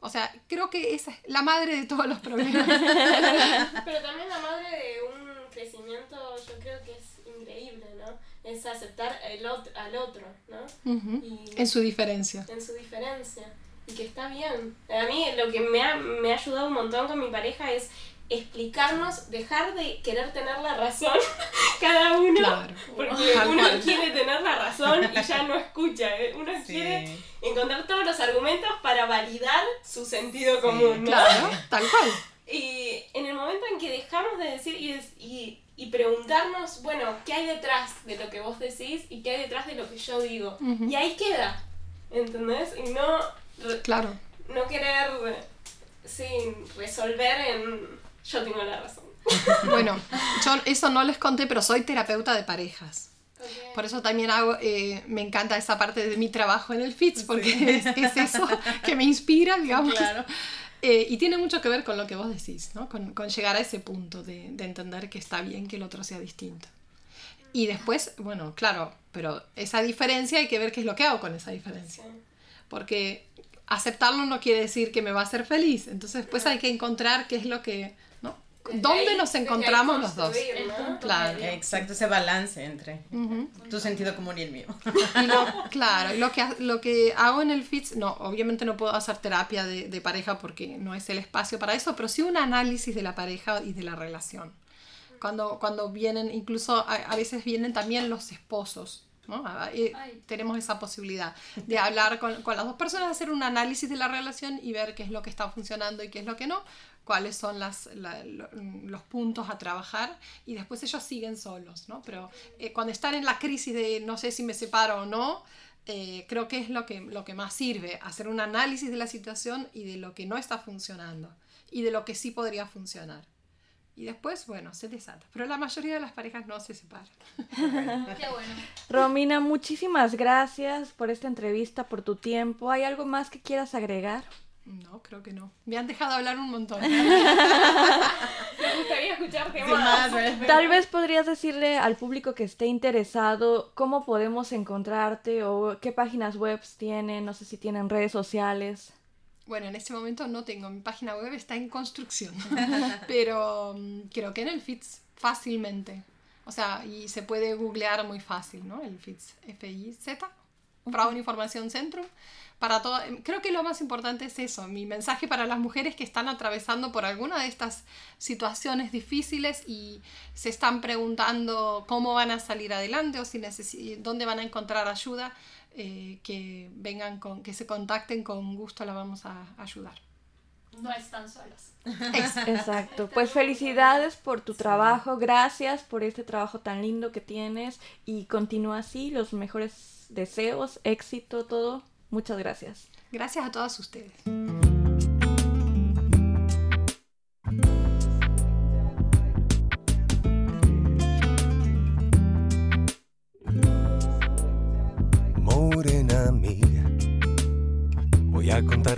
O sea, creo que esa es la madre de todos los problemas. Pero también la madre de un crecimiento, yo creo que es increíble, ¿no? Es aceptar el ot- al otro, ¿no? Ujú. Y En su diferencia. en su diferencia. Y que está bien. A mí lo que me ha, me ha ayudado un montón con mi pareja es explicarnos, dejar de querer tener la razón cada uno. Claro. Porque uno quiere tener la razón y ya no escucha. ¿eh? Uno quiere encontrar todos los argumentos para validar su sentido común. ¿no? Claro, tal cual. Y en el momento en que dejamos de decir y, des- y, y preguntarnos, bueno, ¿qué hay detrás de lo que vos decís y qué hay detrás de lo que yo digo? Y ahí queda, ¿entendés? Y no, Claro. no querer sí, resolver en yo tengo la razón. Bueno, yo eso no les conté, pero soy terapeuta de parejas. Por eso también hago, eh, me encanta esa parte de mi trabajo en el FITS, porque es, es eso que me inspira, digamos. Claro. Eh, y tiene mucho que ver con lo que vos decís, ¿no? con, con llegar a ese punto de, de entender que está bien que el otro sea distinto. Y después, bueno, claro, pero esa diferencia hay que ver qué es lo que hago con esa diferencia. Porque aceptarlo no quiere decir que me va a hacer feliz. Entonces después hay que encontrar qué es lo que... ¿no? ¿Dónde nos encontramos los dos? Claro. Exacto, ese balance entre tu sentido común y el mío. Y lo, claro, lo que, lo que hago en el FITS, no, obviamente no puedo hacer terapia de, de pareja porque no es el espacio para eso, pero sí un análisis de la pareja y de la relación cuando, cuando vienen, incluso a, veces vienen también los esposos. ¿No? tenemos esa posibilidad de hablar con, con, las dos personas, hacer un análisis de la relación y ver qué es lo que está funcionando y qué es lo que no, cuáles son las, los puntos a trabajar y después ellos siguen solos. ¿no? Pero eh, cuando están en la crisis de no sé si me separo o no, eh, creo que es lo que, lo que más sirve, hacer un análisis de la situación y de lo que no está funcionando y de lo que sí podría funcionar. Y después, bueno, se desata. Pero la mayoría de las parejas no se separan. Qué bueno. Romina, muchísimas gracias por esta entrevista, por tu tiempo. ¿Hay algo más que quieras agregar? No, creo que no. Me han dejado hablar un montón. Me gustaría escucharte más. Tal vez podrías decirle al público que esté interesado cómo podemos encontrarte o qué páginas web tienen, no sé si tienen redes sociales. Bueno, en este momento no tengo, mi página web está en construcción, pero mm, creo que en el FITS fácilmente. O sea, y se puede googlear muy fácil, ¿no? El FITS, F-I-Z, Frauen Información Centrum. Para todo, em, creo que lo más importante es eso, mi mensaje para las mujeres que están atravesando por alguna de estas situaciones difíciles y se están preguntando cómo van a salir adelante o si dónde van a encontrar ayuda eh, que vengan con, que se contacten con gusto, la vamos a ayudar. No están solas. Exacto. Pues felicidades por tu trabajo, gracias por este trabajo tan lindo que tienes y continúa así, los mejores deseos, éxito, todo. Muchas gracias. Gracias a todas ustedes.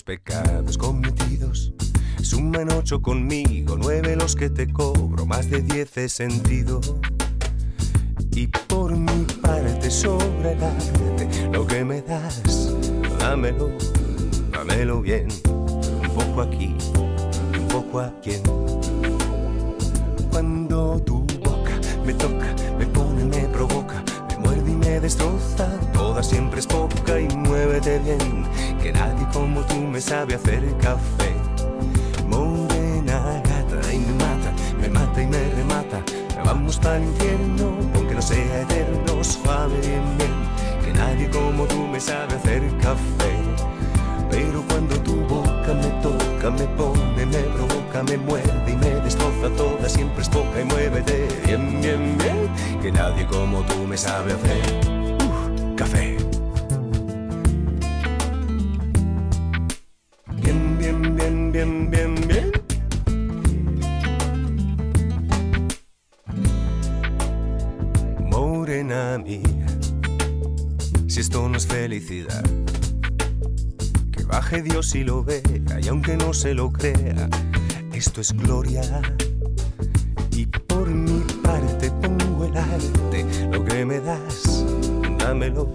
Los pecados cometidos. Suman ocho conmigo, nueve los que te cobro, más de diez he sentido. Y por mi parte sobra el arte, lo que me das, dámelo, dámelo bien. Un poco aquí, un poco aquí. Cuando tu boca me toca, me pone, me provoca, me destroza, toda siempre es poca y muévete bien que nadie como tú me sabe hacer café. Morena gata y me mata, me mata y me remata. Vamos para el infierno, aunque no sea eterno, suave bien bien, que nadie como tú me sabe hacer café. Pero cuando tu boca me toca, me pone, me provoca, me muerde y me destroza toda, siempre es poca y muévete bien, bien, bien, que nadie como tú me sabe hacer café. bien, bien, bien. Morena mía, si esto no es felicidad, que baje Dios y lo vea, y aunque no se lo crea, esto es gloria. Dámelo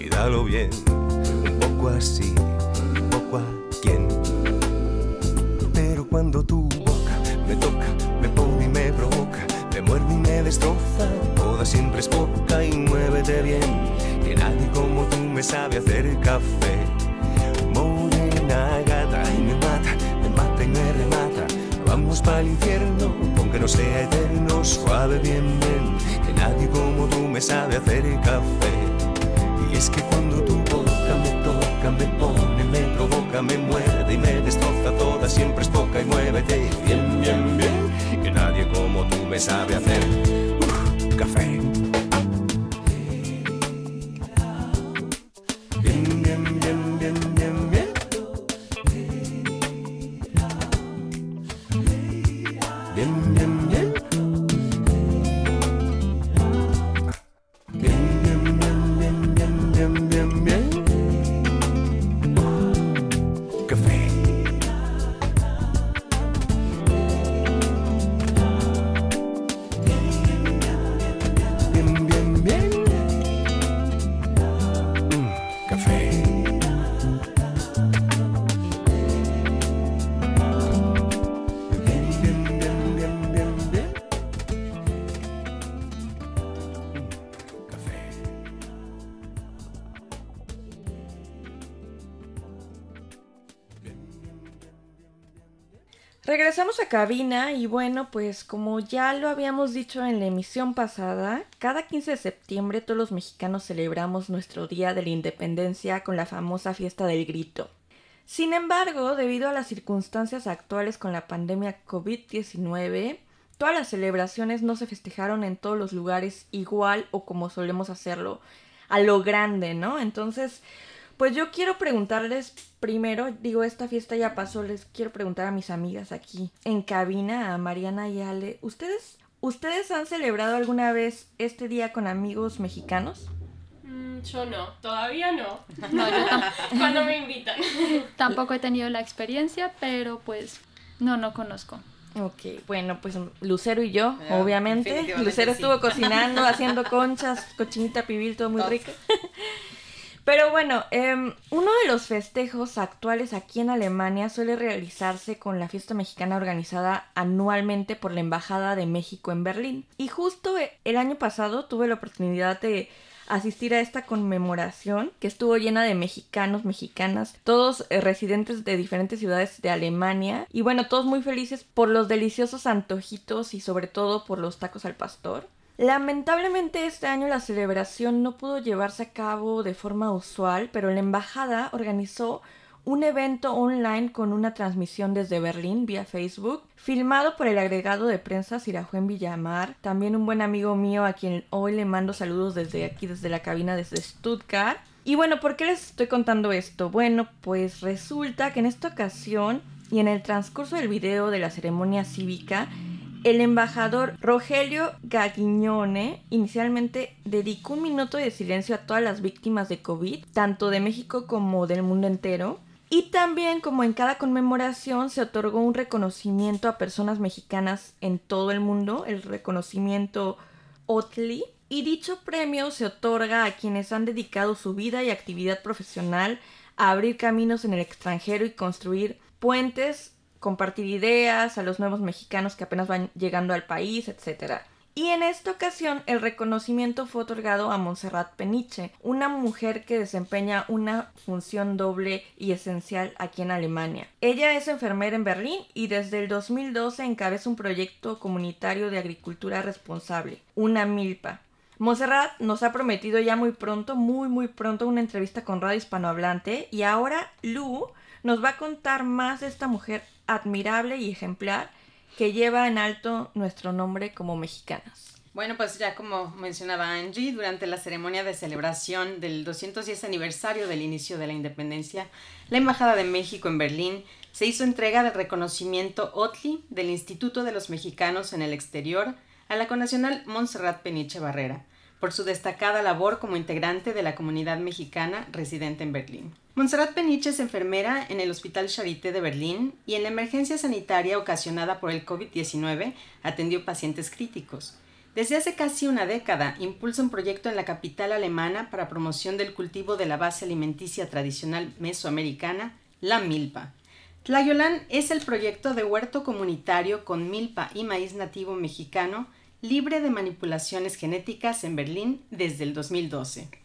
y dalo bien, un poco así, Regresamos a cabina y bueno, pues como ya lo habíamos dicho en la emisión pasada, cada 15 de septiembre todos los mexicanos celebramos nuestro Día de la Independencia con la famosa fiesta del grito. Sin embargo, debido a las circunstancias actuales con la pandemia COVID-19, todas las celebraciones no se festejaron en todos los lugares igual o como solemos hacerlo a lo grande, ¿no? Entonces, pues yo quiero preguntarles primero, digo, esta fiesta ya pasó, les quiero preguntar a mis amigas aquí en cabina, a Mariana y Ale, ¿ustedes, ¿ustedes han celebrado alguna vez este día con amigos mexicanos? Mm, yo no, todavía no. No, yo Cuando me invitan. tampoco he tenido la experiencia, pero pues no, no conozco. Ok, bueno, pues Lucero y yo, obviamente. Lucero sí. estuvo cocinando, haciendo conchas, cochinita pibil, todo muy rico. Pero bueno, em, uno de los festejos actuales aquí en Alemania suele realizarse con la fiesta mexicana organizada anualmente por la Embajada de México en Berlín. Y justo e- el año pasado tuve la oportunidad de asistir a esta conmemoración que estuvo llena de mexicanos, mexicanas, todos eh, residentes de diferentes ciudades de Alemania y bueno, todos muy felices por los deliciosos antojitos y sobre todo por los tacos al pastor. Lamentablemente este año la celebración no pudo llevarse a cabo de forma usual, pero la embajada organizó un evento online con una transmisión desde Berlín vía Facebook, filmado por el agregado de prensa Sirajuen Villamar, también un buen amigo mío a quien hoy le mando saludos desde aquí, desde la cabina, desde Stuttgart. Y bueno, ¿por qué les estoy contando esto? Bueno, pues resulta que en esta ocasión y en el transcurso del video de la ceremonia cívica, el embajador Rogelio Gaguiñone inicialmente dedicó un minuto de silencio a todas las víctimas de COVID, tanto de México como del mundo entero. Y también, como en cada conmemoración, se otorgó un reconocimiento a personas mexicanas en todo el mundo, el reconocimiento OTLI. Y dicho premio se otorga a quienes han dedicado su vida y actividad profesional a abrir caminos en el extranjero y construir puentes compartir ideas a los nuevos mexicanos que apenas van llegando al país, etc. Y en esta ocasión el reconocimiento fue otorgado a Montserrat Peniche, una mujer que desempeña una función doble y esencial aquí en Alemania. Ella es enfermera en Berlín y desde el 2012 encabeza un proyecto comunitario de agricultura responsable, una milpa. Montserrat nos ha prometido ya muy pronto, muy muy pronto, una entrevista con Radio Hispanohablante y ahora Lu nos va a contar más de esta mujer admirable y ejemplar que lleva en alto nuestro nombre como mexicanas. Bueno, pues ya como mencionaba Angie, durante la ceremonia de celebración del 210 aniversario del inicio de la independencia, la Embajada de México en Berlín se hizo entrega del reconocimiento OTLI del Instituto de los Mexicanos en el Exterior a la connacional Montserrat Peniche Barrera, por su destacada labor como integrante de la comunidad mexicana residente en Berlín. Montserrat Peniche es enfermera en el Hospital Charité de Berlín y en la emergencia sanitaria ocasionada por el COVID-19 atendió pacientes críticos. Desde hace casi una década impulsa un proyecto en la capital alemana para promoción del cultivo de la base alimenticia tradicional mesoamericana, la milpa. Tlayolan es el proyecto de huerto comunitario con milpa y maíz nativo mexicano libre de manipulaciones genéticas en Berlín desde el 2012.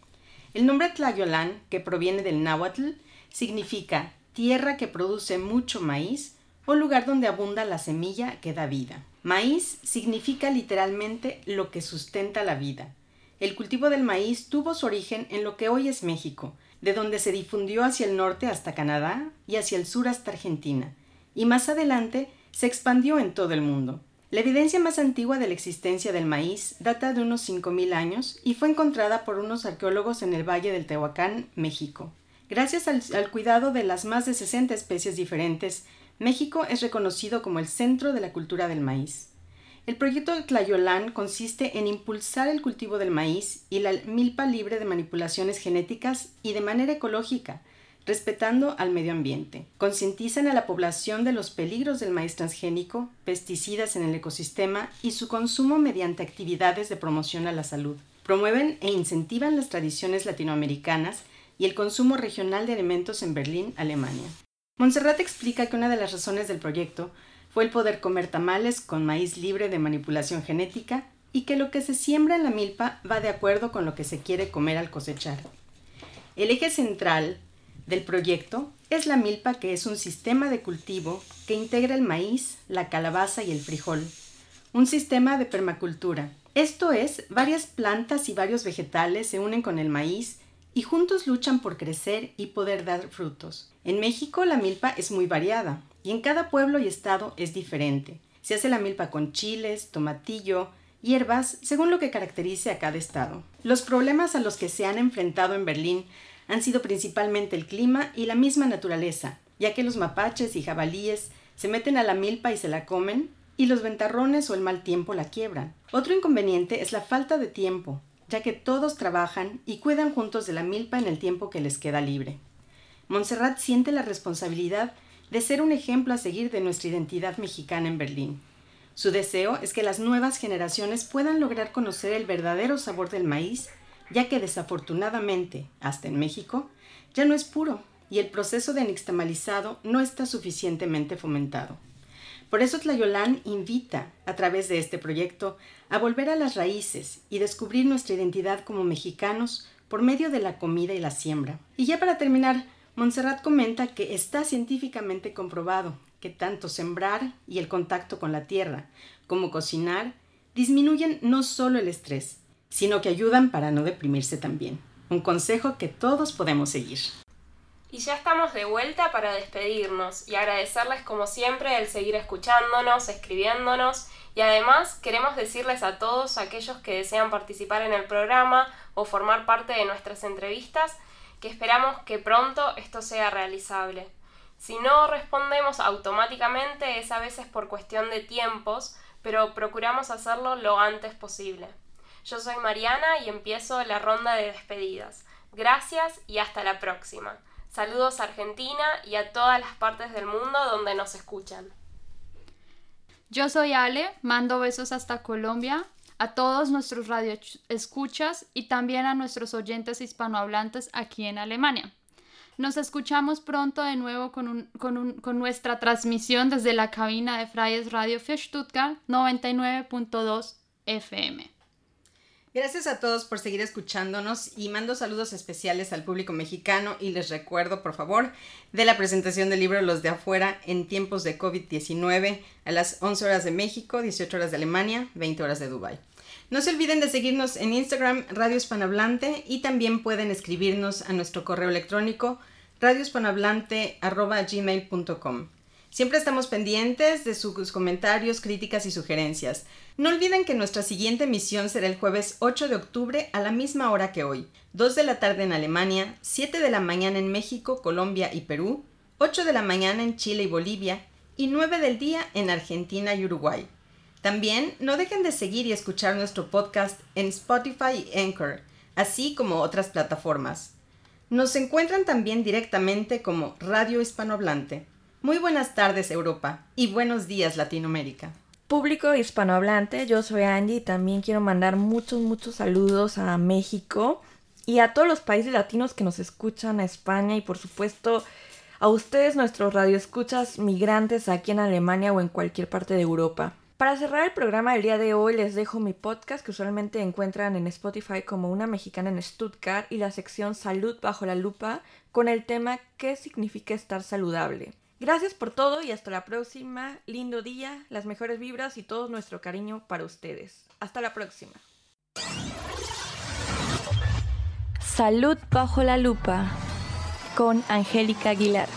El nombre Tlayolan, que proviene del náhuatl, significa tierra que produce mucho maíz o lugar donde abunda la semilla que da vida. Maíz significa literalmente lo que sustenta la vida. el cultivo del maíz tuvo su origen en lo que hoy es México, de donde se difundió hacia el norte hasta Canadá y hacia el sur hasta Argentina, y más adelante se expandió en todo el mundo. La evidencia más antigua de la existencia del maíz data de unos 5.000 años y fue encontrada por unos arqueólogos en el Valle del Tehuacán, México. Gracias al, cuidado de las más de 60 especies diferentes, México es reconocido como el centro de la cultura del maíz. El proyecto Tlayolán consiste en impulsar el cultivo del maíz y la milpa libre de manipulaciones genéticas y de manera ecológica, respetando al medio ambiente. Concientizan a la población de los peligros del maíz transgénico, pesticidas en el ecosistema y su consumo mediante actividades de promoción a la salud. Promueven e incentivan las tradiciones latinoamericanas y el consumo regional de alimentos en Berlín, Alemania. Montserrat explica que una de las razones del proyecto fue el poder comer tamales con maíz libre de manipulación genética y que lo que se siembra en la milpa va de acuerdo con lo que se quiere comer al cosechar. El eje central del proyecto es la milpa que es un sistema de cultivo que integra el maíz, la calabaza y el frijol. Un sistema de permacultura. Esto es, varias plantas y varios vegetales se unen con el maíz y juntos luchan por crecer y poder dar frutos. En México la milpa es muy variada y en cada pueblo y estado es diferente. Se hace la milpa con chiles, tomatillo, hierbas, según lo que caracterice a cada estado. Los problemas a los que se han enfrentado en Berlín han sido principalmente el clima y la misma naturaleza, ya que los mapaches y jabalíes se meten a la milpa y se la comen, y los ventarrones o el mal tiempo la quiebran. Otro inconveniente es la falta de tiempo, ya que todos trabajan y cuidan juntos de la milpa en el tiempo que les queda libre. Montserrat siente la responsabilidad de ser un ejemplo a seguir de nuestra identidad mexicana en Berlín. Su deseo es que las nuevas generaciones puedan lograr conocer el verdadero sabor del maíz, ya que desafortunadamente, hasta en México, ya no es puro y el proceso de nixtamalizado no está suficientemente fomentado. Por eso Tlayolán invita, a través de este proyecto, a volver a las raíces y descubrir nuestra identidad como mexicanos por medio de la comida y la siembra. Y ya para terminar, Montserrat comenta que está científicamente comprobado que tanto sembrar y el contacto con la tierra como cocinar disminuyen no solo el estrés, sino que ayudan para no deprimirse también. Un consejo que todos podemos seguir. Y ya estamos de vuelta para despedirnos y agradecerles como siempre el seguir escuchándonos, escribiéndonos y además queremos decirles a todos aquellos que desean participar en el programa o formar parte de nuestras entrevistas que esperamos que pronto esto sea realizable. Si no respondemos automáticamente es a veces por cuestión de tiempos, pero procuramos hacerlo lo antes posible. Yo soy Mariana y empiezo la ronda de despedidas. Gracias y hasta la próxima. Saludos a Argentina y a todas las partes del mundo donde nos escuchan. Yo soy Ale, mando besos hasta Colombia a todos nuestros radioescuchas y también a nuestros oyentes hispanohablantes aquí en Alemania. Nos escuchamos pronto de nuevo con, con nuestra transmisión desde la cabina de Freies Radio für Stuttgart 99.2 FM. Gracias a todos por seguir escuchándonos y mando saludos especiales al público mexicano y les recuerdo, por favor, de la presentación del libro Los de afuera en tiempos de COVID-19 a las 11 horas de México, 18 horas de Alemania, 20 horas de Dubái. No se olviden de seguirnos en Instagram Radio Hispanohablante y también pueden escribirnos a nuestro correo electrónico radiohispanohablante.gmail.com. Siempre estamos pendientes de sus comentarios, críticas y sugerencias. No olviden que nuestra siguiente emisión será el jueves 8 de octubre a la misma hora que hoy, 2 de la tarde en Alemania, 7 de la mañana en México, Colombia y Perú, 8 de la mañana en Chile y Bolivia y 9 del día en Argentina y Uruguay. También no dejen de seguir y escuchar nuestro podcast en Spotify y Anchor, así como otras plataformas. Nos encuentran también directamente como Radio Hispanohablante. Muy buenas tardes Europa y buenos días Latinoamérica. Público hispanohablante, yo soy Angie y también quiero mandar muchos, muchos saludos a México y a todos los países latinos que nos escuchan, a España y por supuesto a ustedes, nuestros radioescuchas migrantes aquí en Alemania o en cualquier parte de Europa. Para cerrar el programa del día de hoy les dejo mi podcast que usualmente encuentran en Spotify como Una Mexicana en Stuttgart y la sección Salud bajo la lupa con el tema ¿Qué significa estar saludable? Gracias por todo y hasta la próxima. Lindo día, las mejores vibras y todo nuestro cariño para ustedes. Hasta la próxima. Salud bajo la lupa con Angélica Aguilar.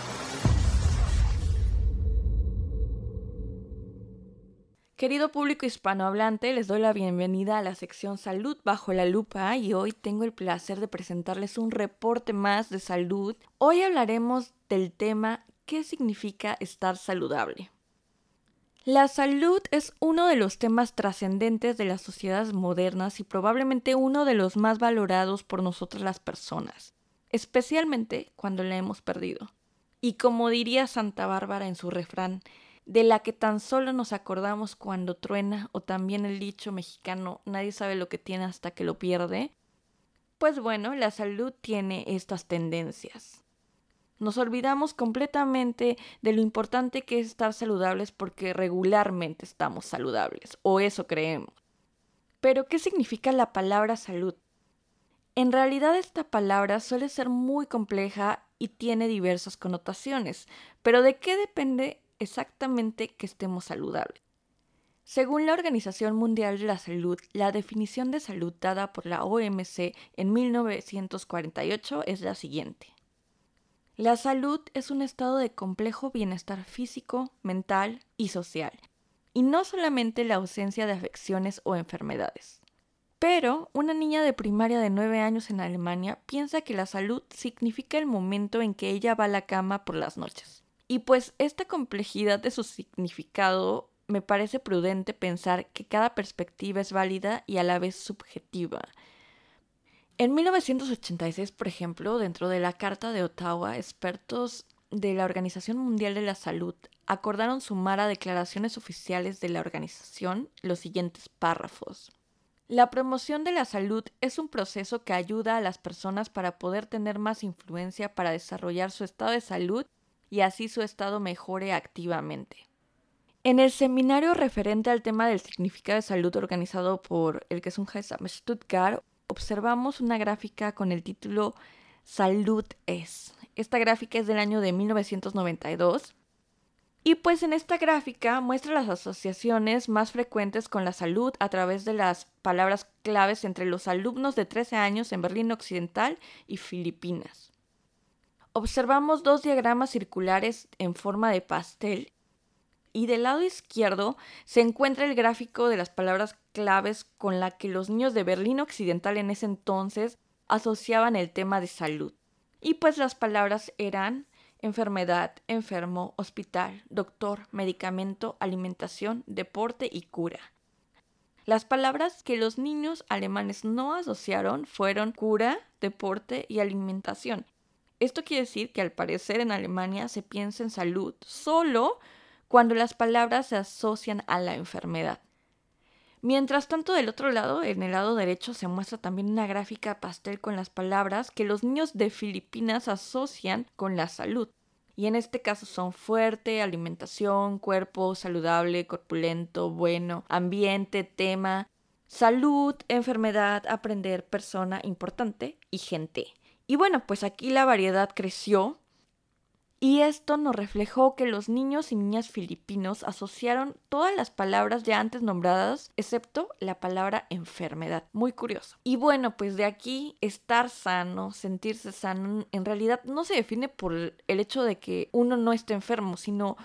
Querido público hispanohablante, les doy la bienvenida a la sección Salud bajo la lupa y hoy tengo el placer de presentarles un reporte más de salud. Hoy hablaremos del tema ¿qué significa estar saludable? La salud es uno de los temas trascendentes de las sociedades modernas y probablemente uno de los más valorados por nosotras las personas, especialmente cuando la hemos perdido. Y como diría Santa Bárbara en su refrán, de la que tan solo nos acordamos cuando truena, o también el dicho mexicano, nadie sabe lo que tiene hasta que lo pierde, pues bueno, la salud tiene estas tendencias. Nos olvidamos completamente de lo importante que es estar saludables porque regularmente estamos saludables, o eso creemos. Pero, ¿qué significa la palabra salud? En realidad esta palabra suele ser muy compleja y tiene diversas connotaciones, pero ¿de qué depende exactamente que estemos saludables. Según la Organización Mundial de la Salud, la definición de salud dada por la OMC en 1948 es la siguiente. La salud es un estado de complejo bienestar físico, mental y social, y no solamente la ausencia de afecciones o enfermedades. Pero una niña de primaria de 9 años en Alemania piensa que la salud significa el momento en que ella va a la cama por las noches. Y pues esta complejidad de su significado me parece prudente pensar que cada perspectiva es válida y a la vez subjetiva. En 1986, por ejemplo, dentro de la Carta de Ottawa, expertos de la Organización Mundial de la Salud acordaron sumar a declaraciones oficiales de la organización los siguientes párrafos. La promoción de la salud es un proceso que ayuda a las personas para poder tener más influencia para desarrollar su estado de salud y así su estado mejore activamente. En el seminario referente al tema del significado de salud organizado por el Gesundheitsamt Stuttgart, observamos una gráfica con el título Salud es. Esta gráfica es del año de 1992. Y pues en esta gráfica muestra las asociaciones más frecuentes con la salud a través de las palabras claves entre los alumnos de 13 años en Berlín Occidental y Filipinas observamos dos diagramas circulares en forma de pastel y del lado izquierdo se encuentra el gráfico de las palabras claves con la que los niños de Berlín Occidental en ese entonces asociaban el tema de salud. Y pues las palabras eran enfermedad, enfermo, hospital, doctor, medicamento, alimentación, deporte y cura. Las palabras que los niños alemanes no asociaron fueron cura, deporte y alimentación. Esto quiere decir que al parecer en Alemania se piensa en salud solo cuando las palabras se asocian a la enfermedad. Mientras tanto, del otro lado, en el lado derecho, se muestra también una gráfica pastel con las palabras que los niños de Filipinas asocian con la salud. Y en este caso son fuerte, alimentación, cuerpo saludable, corpulento, bueno, ambiente, tema, salud, enfermedad, aprender, persona importante y gente. Y bueno, pues aquí la variedad creció y esto nos reflejó que los niños y niñas filipinos asociaron todas las palabras ya antes nombradas, excepto la palabra enfermedad. Muy curioso. Y bueno, pues de aquí estar sano, sentirse sano, en realidad no se define por el hecho de que uno no esté enfermo, sino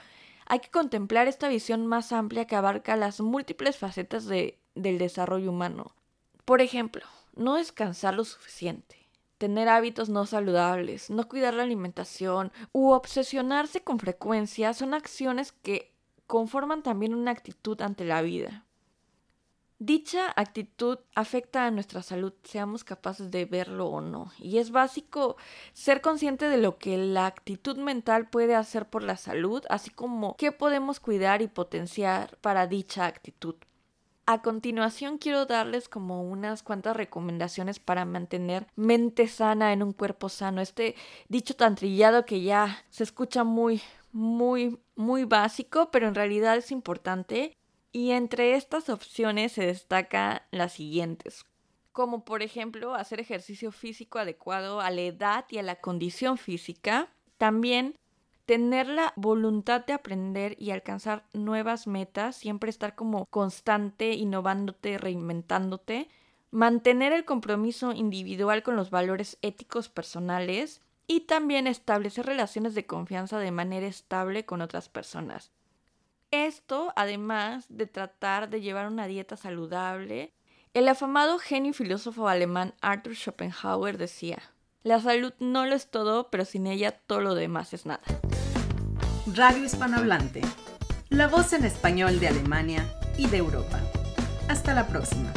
hay que contemplar esta visión más amplia que abarca las múltiples facetas de, del desarrollo humano. Por ejemplo, no descansar lo suficiente tener hábitos no saludables, no cuidar la alimentación u obsesionarse con frecuencia son acciones que conforman también una actitud ante la vida. Dicha actitud afecta a nuestra salud, seamos capaces de verlo o no, y es básico ser consciente de lo que la actitud mental puede hacer por la salud, así como qué podemos cuidar y potenciar para dicha actitud. A continuación quiero darles como unas cuantas recomendaciones para mantener mente sana en un cuerpo sano. Este dicho tan trillado que ya se escucha muy, muy, muy básico, pero en realidad es importante. Y entre estas opciones se destacan las siguientes como por ejemplo hacer ejercicio físico adecuado a la edad y a la condición física. También tener la voluntad de aprender y alcanzar nuevas metas, siempre estar como constante, innovándote, reinventándote, mantener el compromiso individual con los valores éticos personales y también establecer relaciones de confianza de manera estable con otras personas. Esto, además de tratar de llevar una dieta saludable, el afamado genio y filósofo alemán Arthur Schopenhauer decía, la salud no lo es todo, pero sin ella todo lo demás es nada. Radio Hispanohablante, la voz en español de Alemania y de Europa. Hasta la próxima.